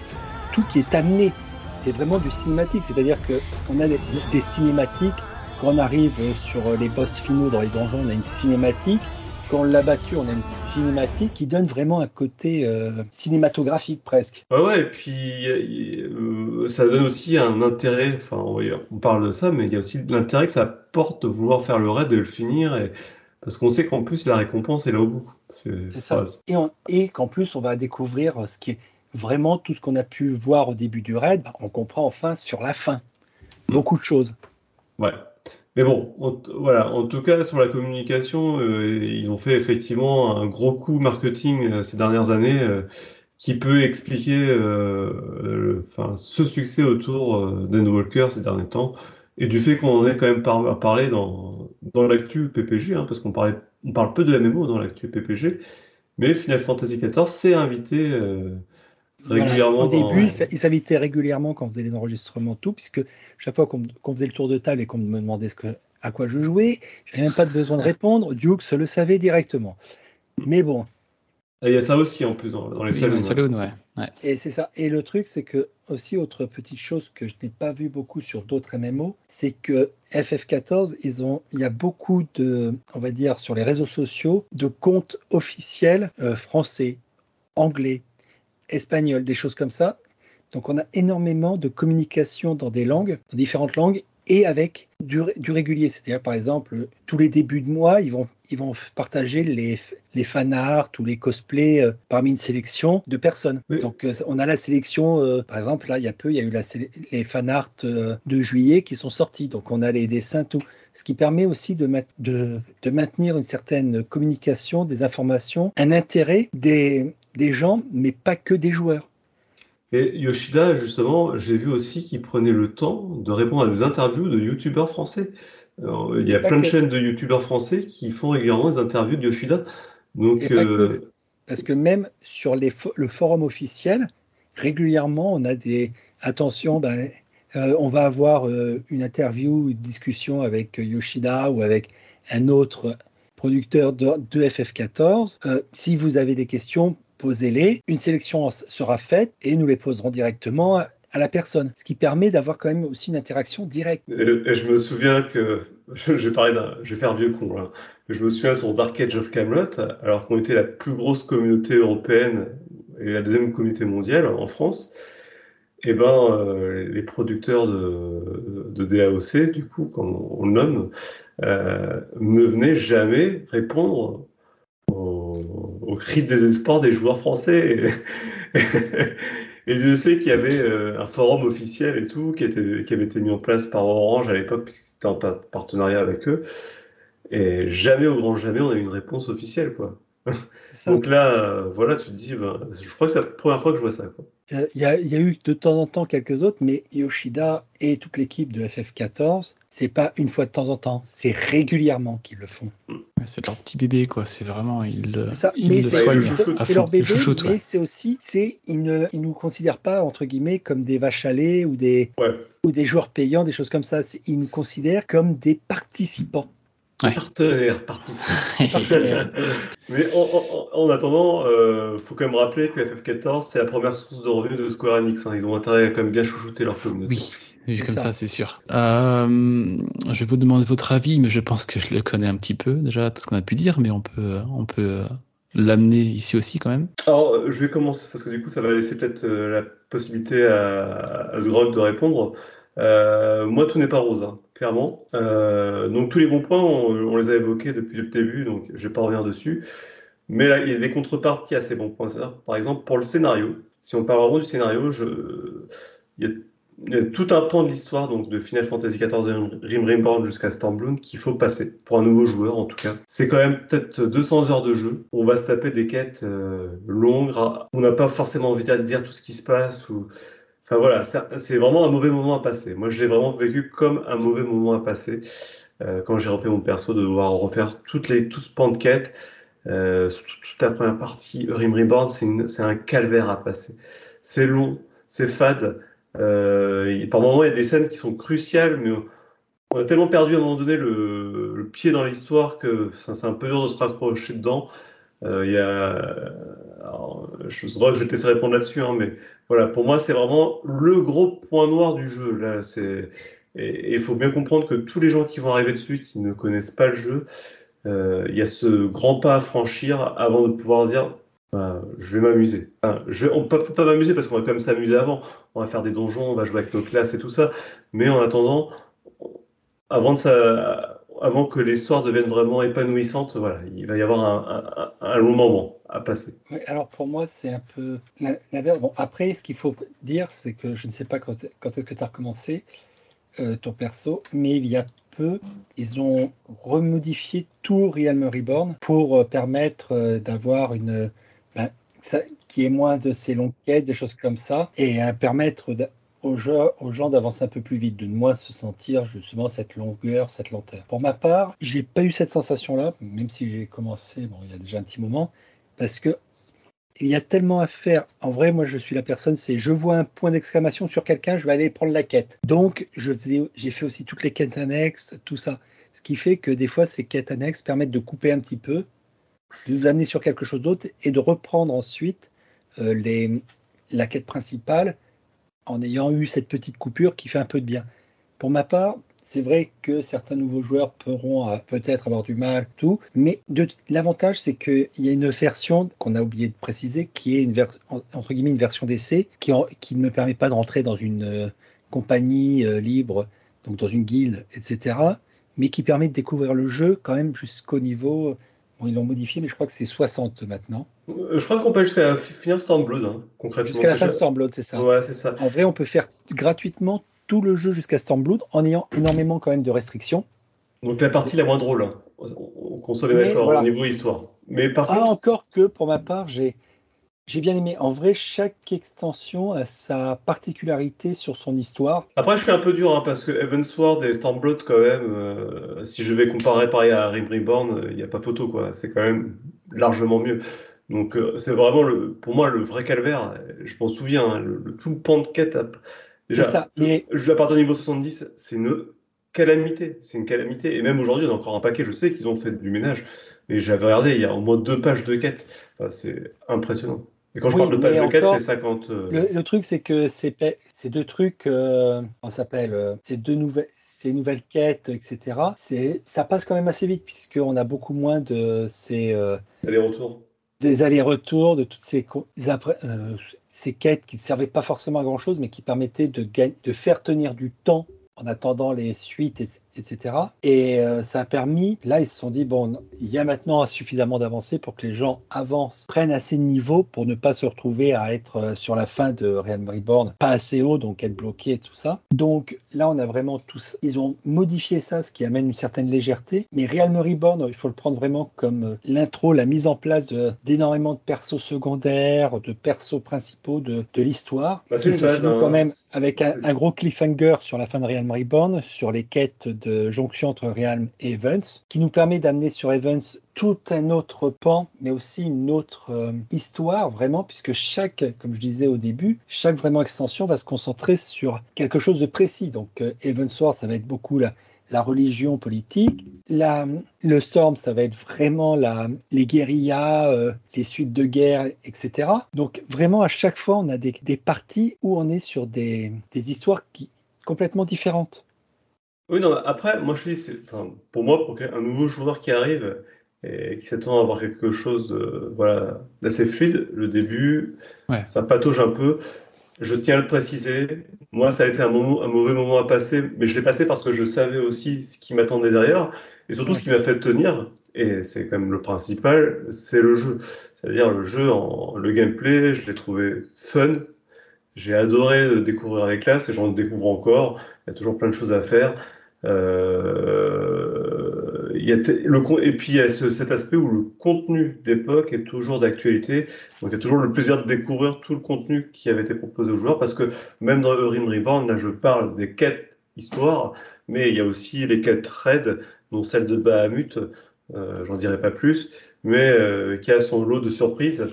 tout qui est amené. C'est vraiment du cinématique, c'est-à-dire que on a des, des cinématiques. Quand on arrive sur les boss finaux dans les donjons, on a une cinématique. Quand on l'a battu, on a une cinématique qui donne vraiment un côté euh, cinématographique presque. Ouais, ouais, et puis euh, ça donne aussi un intérêt, enfin on parle de ça, mais il y a aussi de l'intérêt que ça porte de vouloir faire le raid et le finir, et... parce qu'on sait qu'en plus la récompense est là au bout. C'est ça. ouais, Et, et qu'en plus, on va découvrir ce qui est vraiment tout ce qu'on a pu voir au début du raid. bah, on comprend enfin sur la fin beaucoup de choses. Ouais. Mais bon, voilà. En tout cas, sur la communication, euh, ils ont fait effectivement un gros coup marketing euh, ces dernières années euh, qui peut expliquer ce succès autour d'Endwalker ces derniers temps et du fait qu'on en ait quand même par- parlé dans, dans l'actu PPG, hein, parce qu'on parle peu de MMO dans l'actu PPG, mais Final Fantasy XIV s'est invité Voilà. régulièrement Au début, il s- il s'invitait régulièrement quand on faisait les enregistrements, tout, puisque chaque fois qu'on faisait le tour de table et qu'on me demandait ce que, à quoi je jouais, j'avais même pas besoin de répondre. Dukes le savait directement. Mais bon, Il y a ça aussi en plus dans, dans les Oui, salons. dans les saloons, ouais. ouais. Et c'est ça. Et le truc, c'est que aussi autre petite chose que je n'ai pas vu beaucoup sur d'autres MMO, c'est que FF14, ils ont, il y a beaucoup de, on va dire, sur les réseaux sociaux, de comptes officiels euh, français, anglais, espagnols, des choses comme ça. Donc on a énormément de communication dans des langues, dans différentes langues, et avec du, ré- du régulier. C'est-à-dire, par exemple, tous les débuts de mois, ils vont, ils vont partager les, les fanarts ou les cosplays euh, parmi une sélection de personnes. Oui. Donc, euh, on a la sélection, euh, par exemple, là, il y a peu, il y a eu la, les fanarts de juillet qui sont sortis. Donc, on a les dessins, tout. Ce qui permet aussi de, ma- de, de maintenir une certaine communication, des informations, un intérêt des, des gens, mais pas que des joueurs. Et Yoshida, justement, j'ai vu aussi qu'il prenait le temps de répondre à des interviews de youtubeurs français. Alors, il y a plein de chaînes de youtubeurs français qui font régulièrement des interviews de Yoshida. Donc, que. euh, Parce que même sur les fo- le forum officiel, régulièrement, on a des attention, ben, euh, on va avoir euh, une interview, une discussion avec Yoshida ou avec un autre producteur de, de FF14. Euh, si vous avez des questions, posez-les. Une sélection sera faite et nous les poserons directement à, la personne, ce qui permet d'avoir quand même aussi une interaction directe. et, je me souviens que, je, vais d'un, je vais faire vieux con, là. Je me souviens sur Dark Age of Camelot, alors qu'on était la plus grosse communauté européenne et la deuxième communauté mondiale en France, et ben, euh, les producteurs de, DAOC, du coup, comme on le nomme, euh, ne venaient jamais répondre cris de désespoir des joueurs français. Et, je sais qu'il y avait euh, un forum officiel et tout qui, était, qui avait été mis en place par Orange à l'époque, puisque c'était en pa- partenariat avec eux. Et jamais, au grand jamais, on a eu une réponse officielle, quoi. Ça. Donc là, euh, voilà, tu te dis, ben, je crois que c'est la première fois que je vois ça. quoi. Euh, Il y, a, il y a eu de temps en temps quelques autres, mais Yoshida et toute l'équipe de FF14, c'est pas une fois de temps en temps, c'est régulièrement qu'ils le font. Ouais, C'est leur petit bébé, quoi. C'est vraiment, ils ça. ils Mais le c'est- soignent c'est- leur bébé, Ils chouchoutent, mais ouais. c'est aussi, c'est ils ne ils nous considèrent pas entre guillemets comme des vaches à lait ou des Ouais. ou des joueurs payants, des choses comme ça. Ils nous considèrent comme des participants. Ouais. Partenaire, partenaire. Mais en, en- en attendant, euh, faut quand même rappeler que FF14, c'est la première source de revenus de Square Enix. hein. Ils ont intérêt à quand même bien chouchouter leur communauté. Oui, vu C'est comme ça. ça, c'est sûr. Euh, je vais vous demander votre avis, mais je pense que je le connais un petit peu déjà, tout ce qu'on a pu dire, mais on peut, on peut euh, l'amener ici aussi quand même. Alors, je vais commencer parce que du coup, ça va laisser peut-être la possibilité à, à Sgrog de répondre. Euh, moi, tout n'est pas rose, hein, clairement. Euh, donc, tous les bons points, on, les a évoqués depuis le début, donc je vais pas revenir dessus. Mais il y a des contreparties à ces bons points. Par exemple, pour le scénario, si on parle vraiment du scénario, il y a, tout un pan de l'histoire, donc de Final Fantasy XIV Rim Reborn jusqu'à Stormblood, qu'il faut passer, pour un nouveau joueur en tout cas. C'est quand même peut-être 200 heures de jeu. On va se taper des quêtes euh, longues, on n'a pas forcément envie de dire tout ce qui se passe. Enfin voilà, c'est vraiment un mauvais moment à passer. Moi, je l'ai vraiment vécu comme un mauvais moment à passer. Euh, quand j'ai refait mon perso, de devoir refaire toutes les, tout ce pan de quêtes. Euh, toute, toute la première partie, Rim Reborn, c'est un calvaire à passer. C'est long, c'est fade. Euh, par moments, il y a des scènes qui sont cruciales, mais on, a tellement perdu à un moment donné le, le pied dans l'histoire que c'est un peu dur de se raccrocher dedans. Euh, il y a, alors, je, je vais te répondre là-dessus, hein, mais voilà, pour moi, c'est vraiment le gros point noir du jeu. Là, c'est et il faut bien comprendre que tous les gens qui vont arriver dessus, qui ne connaissent pas le jeu, euh, il y a ce grand pas à franchir avant de pouvoir dire bah, je vais m'amuser. Enfin, je vais, on peut pas m'amuser parce qu'on va quand même s'amuser avant. On va faire des donjons, on va jouer avec nos classes et tout ça. Mais en attendant, avant, de ça, avant que l'histoire devienne vraiment épanouissante, voilà, il va y avoir un, long moment à passer. Alors pour moi, c'est un peu l'inverse. Après, ce qu'il faut dire, c'est que je ne sais pas quand, est-ce que tu as recommencé euh, ton perso, mais il y a peu, ils ont remodifié tout Realm Reborn pour euh, permettre euh, d'avoir une. ben, qui est moins de ces longues quêtes, des choses comme ça, et permettre d'a- aux, gens d'avancer un peu plus vite, de moins se sentir justement cette longueur, cette lenteur. Pour ma part, j'ai pas eu cette sensation-là, même si j'ai commencé, bon, il y a déjà un petit moment, parce que il y a tellement à faire. En vrai, moi, je suis la personne, c'est je vois un point d'exclamation sur quelqu'un, je vais aller prendre la quête. Donc, j'ai fait aussi toutes les quêtes annexes, tout ça. Ce qui fait que des fois, ces quêtes annexes permettent de couper un petit peu, de nous amener sur quelque chose d'autre et de reprendre ensuite euh, la quête principale en ayant eu cette petite coupure qui fait un peu de bien. Pour ma part, c'est vrai que certains nouveaux joueurs pourront euh, peut-être avoir du mal, tout, mais l'avantage c'est qu'il y a une version qu'on a oublié de préciser, qui est une entre guillemets une version d'essai, qui ne me permet pas de rentrer dans une euh, compagnie euh, libre, donc dans une guilde, etc., mais qui permet de découvrir le jeu quand même jusqu'au niveau. Bon, ils l'ont modifié, mais je crois que c'est 60 maintenant. Euh, Je crois qu'on peut jusqu'à fi- finir Stormblood, hein, concrètement. Jusqu'à la fin de Stormblood, c'est ça. Ouais, c'est ça. En vrai, on peut faire gratuitement tout le jeu jusqu'à Stormblood en ayant énormément quand même de restrictions. Donc la partie la moins drôle, hein. On- on- qu'on soit bien d'accord voilà. au niveau histoire. Mais par Ah, contre, encore que pour ma part, j'ai j'ai bien aimé. En vrai, chaque extension a sa particularité sur son histoire. après je suis un peu dur hein, parce que Evansward et Stormblood quand même, euh, si je vais comparer pareil à Rim Reborn, euh, il n'y a pas photo quoi. C'est quand même largement mieux. Donc euh, c'est vraiment le, pour moi le vrai calvaire. Je m'en souviens, hein, le, le- tout le pan de quête. à- Déjà, ça. Je la partir au niveau 70, c'est une calamité. C'est une calamité. Et même aujourd'hui, il y en a encore un paquet. Je sais qu'ils ont fait du ménage. Mais j'avais regardé, il y a au moins deux pages de quête. Enfin, c'est impressionnant. Et quand je parle de pages mais de quête, encore, c'est 50. euh, le, le truc, c'est que ces, deux trucs, euh, on s'appelle, euh, ces deux nouvelles, ces nouvelles quêtes, etc. C'est, ça passe quand même assez vite puisqu'on a beaucoup moins de ces euh, allers-retours. Des allers-retours, de toutes ces, euh, ces quêtes qui ne servaient pas forcément à grand-chose, mais qui permettaient de, faire tenir du temps en attendant les suites, etc. Et euh, ça a permis, là ils se sont dit, bon, il y a maintenant suffisamment d'avancées pour que les gens avancent, prennent assez de niveau pour ne pas se retrouver à être euh, sur la fin de Realm Reborn, pas assez haut, donc être bloqué et tout ça. Donc là on a vraiment tous, ils ont modifié ça, ce qui amène une certaine légèreté, mais Realm Reborn, il faut le prendre vraiment comme euh, l'intro, la mise en place d'énormément de, persos secondaires, de persos principaux de, de l'histoire, Bah, c'est hein. quand même avec un, gros cliffhanger sur la fin de Realm Reborn, sur les quêtes de jonction entre Realm et Evans, qui nous permet d'amener sur Evans tout un autre pan, mais aussi une autre euh, histoire, vraiment, puisque chaque, comme je disais au début, chaque vraiment extension va se concentrer sur quelque chose de précis. Donc, euh, Evansward, ça va être beaucoup la, la religion politique. La, le Storm, ça va être vraiment la, les guérillas, euh, les suites de guerre, etc. Donc, vraiment, à chaque fois, on a des, des parties où on est sur des, des histoires qui, complètement différentes. Oui, non, après, moi je te dis, c'est, enfin, pour moi, pour un nouveau joueur qui arrive et qui s'attend à avoir quelque chose euh, voilà, d'assez fluide, le début, Ouais. ça patauge un peu. Je tiens à le préciser, moi ça a été un, moment, un mauvais moment à passer, mais je l'ai passé parce que je savais aussi ce qui m'attendait derrière, et surtout ce qui m'a fait tenir, et c'est quand même le principal, c'est le jeu. C'est-à-dire le jeu, en, le gameplay, je l'ai trouvé fun, j'ai adoré euh, découvrir les classes, et j'en découvre encore, il y a toujours plein de choses à faire. Euh, y a le, et puis il y a ce- cet aspect où le contenu d'époque est toujours d'actualité. Donc il y a toujours le plaisir de découvrir tout le contenu qui avait été proposé aux joueurs parce que même dans Eurim Reborn, là je parle des quêtes histoire, mais il y a aussi les quêtes raid, dont celle de Bahamut, euh, j'en dirai pas plus, mais euh, qui a son lot de surprises.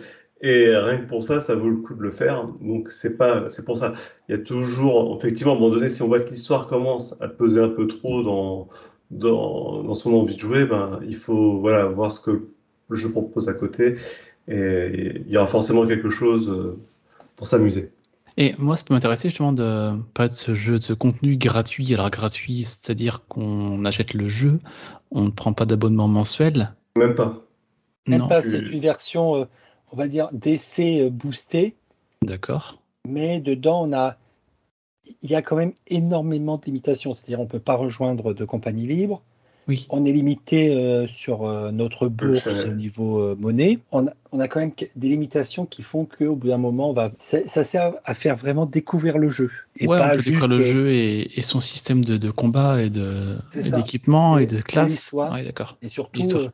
Et rien que pour ça, ça vaut le coup de le faire. Donc c'est pas, c'est pour ça. Il y a toujours, effectivement, à un moment donné, si on voit que l'histoire commence à peser un peu trop dans, dans, dans son envie de jouer, ben, il faut voilà, voir ce que le jeu propose à côté. Et il y aura forcément quelque chose euh, pour s'amuser. Et moi, ça peut m'intéresser justement de parler de ce jeu, de ce contenu gratuit. Alors gratuit, c'est-à-dire qu'on achète le jeu, on ne prend pas d'abonnement mensuel. Même pas. Même non, pas, tu- c'est une version, euh, on va dire, d'essai euh, boosté, d'accord. mais dedans, on a, il y a quand même énormément de limitations. C'est-à-dire, on ne peut pas rejoindre de compagnie libre. Oui. On est limité euh, sur euh, notre bourse au niveau euh, monnaie. On a, on a quand même des limitations qui font qu'au bout d'un moment, on va, ça, ça sert à faire vraiment découvrir le jeu. Et ouais, pas on peut découvrir le jeu et, et son système de, de combat et d'équipement et, Et- de classe. Ouais, d'accord. Et surtout, euh,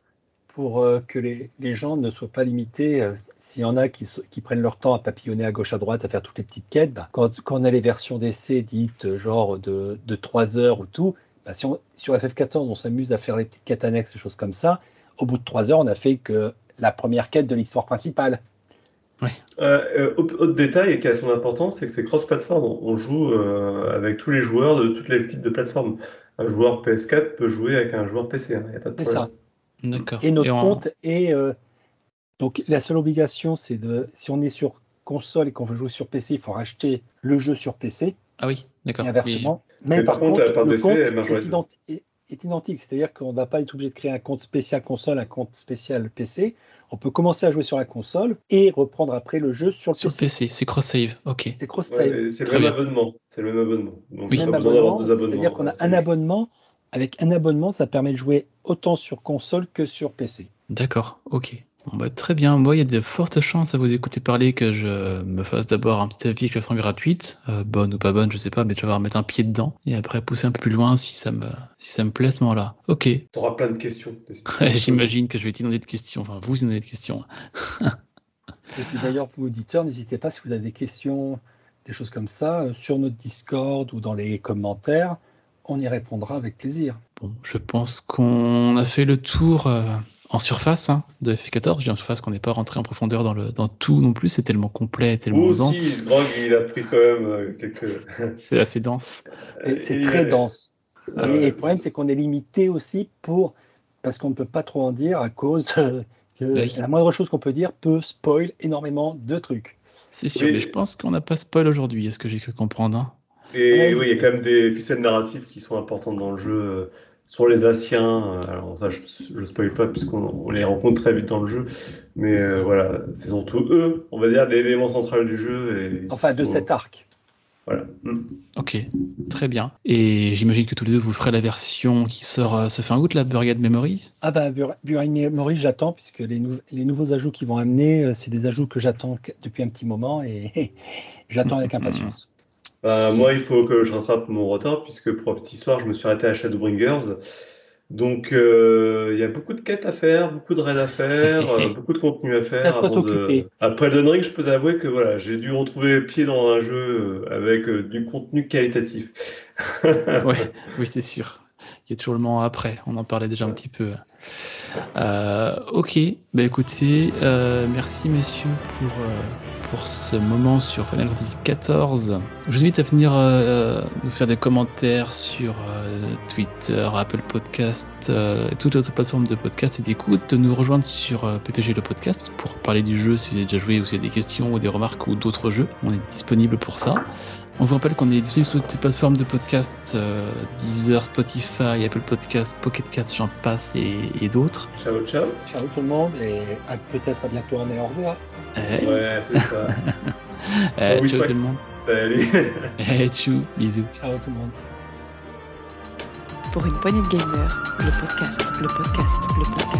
pour euh, que les, les gens ne soient pas limités, euh, s'il y en a qui, prennent leur temps à papillonner à gauche à droite, à faire toutes les petites quêtes, bah, quand, quand on a les versions d'essai dites euh, genre de, de 3 heures ou tout, bah, si on, sur FF14 on s'amuse à faire les petites quêtes annexes, des choses comme ça, au bout de 3 heures on a fait que la première quête de l'histoire principale. Euh, autre détail qui a son importance, c'est que c'est cross-platform. On joue euh, avec tous les joueurs de tous les types de plateformes. Un joueur PS4 peut jouer avec un joueur PC, il n'y a pas de C'est problème. ça. D'accord. Et notre on- compte est. euh, donc la seule obligation, c'est de. Si on est sur console et qu'on veut jouer sur PC, il faut racheter le jeu sur PC. Ah oui, d'accord. et inversement. Mais, Mais par, par contre, contre, la part le d'essai, compte est, avec identi- est- est identique. C'est-à-dire qu'on va pas être obligé de créer un compte spécial console, un compte spécial PC. On peut commencer à jouer sur la console et reprendre après le jeu sur le Sur PC. PC, c'est cross-save. Ok. C'est cross-save. Ouais, c'est le même abonnement. C'est le même abonnement. Donc, Oui. c'est-à-dire qu'on a un abonnement. Avec un abonnement, ça permet de jouer autant sur console que sur PC. D'accord, ok. Bon, bah, très bien. Moi, il y a de fortes chances à vous écouter parler que je me fasse d'abord un petit avis version gratuite, euh, bonne ou pas bonne, je sais pas, mais je vais avoir mettre un pied dedans et après pousser un peu plus loin si ça me, si ça me plaît à ce moment-là. Ok. T'auras plein de questions. J'imagine que je vais t'inonder de questions. Enfin, vous inonder de questions. Et puis d'ailleurs, vous auditeurs, n'hésitez pas si vous avez des questions, des choses comme ça, euh, sur notre Discord ou dans les commentaires, on y répondra avec plaisir. Bon, je pense qu'on a fait le tour euh, en surface hein, de F14. Je dis en surface qu'on n'est pas rentré en profondeur dans, le, dans tout non plus. C'est tellement complet, tellement Vous dense. aussi, Grog, il a pris quand même euh, quelques. C'est assez dense. C'est très dense. Ah et ouais. le problème, c'est qu'on est limité aussi pour, parce qu'on ne peut pas trop en dire à cause euh, que Oui. la moindre chose qu'on peut dire peut spoil énormément de trucs. C'est sûr, Oui. mais je pense qu'on n'a pas spoil aujourd'hui, est-ce que j'ai cru comprendre hein Et Ouais. oui, il y a quand même des ficelles narratives qui sont importantes dans le jeu. euh, Sur les Asiens, euh, alors ça je, je spoil pas puisqu'on on les rencontre très vite dans le jeu, mais euh, voilà, c'est surtout eux, on va dire, l'élément central du jeu. Et Enfin, de cet arc. Voilà. Mm. Ok, très bien. Et j'imagine que tous les deux vous ferez la version qui sort euh, ce fin août, la Buried Memory. Ah bah Bur- Buried Memory, j'attends puisque les, nou- les nouveaux ajouts qu'ils vont amener, euh, c'est des ajouts que j'attends depuis un petit moment et j'attends avec impatience. Bah, moi, il faut que je rattrape mon retard, puisque pour la petite histoire, je me suis arrêté à Shadowbringers. Donc, euh, il y a beaucoup de quêtes à faire, beaucoup de raids à faire, euh, beaucoup de contenu à faire avant de... t'occuper. Après Elden Ring, je peux t'avouer que voilà, j'ai dû retrouver pied dans un jeu euh, avec euh, du contenu qualitatif. Ouais, oui, c'est sûr. Il y a toujours le moment après, on en parlait déjà un petit peu. Euh, ok, bah écoutez, euh, merci messieurs pour, euh, pour ce moment sur Final Fantasy XIV. Je vous invite à venir euh, nous faire des commentaires sur euh, Twitter, Apple Podcast euh, et toutes les autres plateformes de podcast et d'écoute, de nous rejoindre sur euh, PPG le podcast pour parler du jeu si vous avez déjà joué ou si vous avez des questions ou des remarques ou d'autres jeux. On est disponible pour ça. On vous rappelle qu'on est disponible sur toutes les plateformes de podcast, euh, Deezer, Spotify, Apple Podcast, Pocket Cast, j'en passe et, et d'autres. Ciao, ciao. Ciao tout le monde et à- peut-être à bientôt en Eorzea. Eh, Ouais, c'est ça. eh, Oui, ciao tout le monde. Salut. Eh, tchou, bisous. Ciao tout le monde. Pour une poignée de gamers, le podcast, le podcast, le podcast.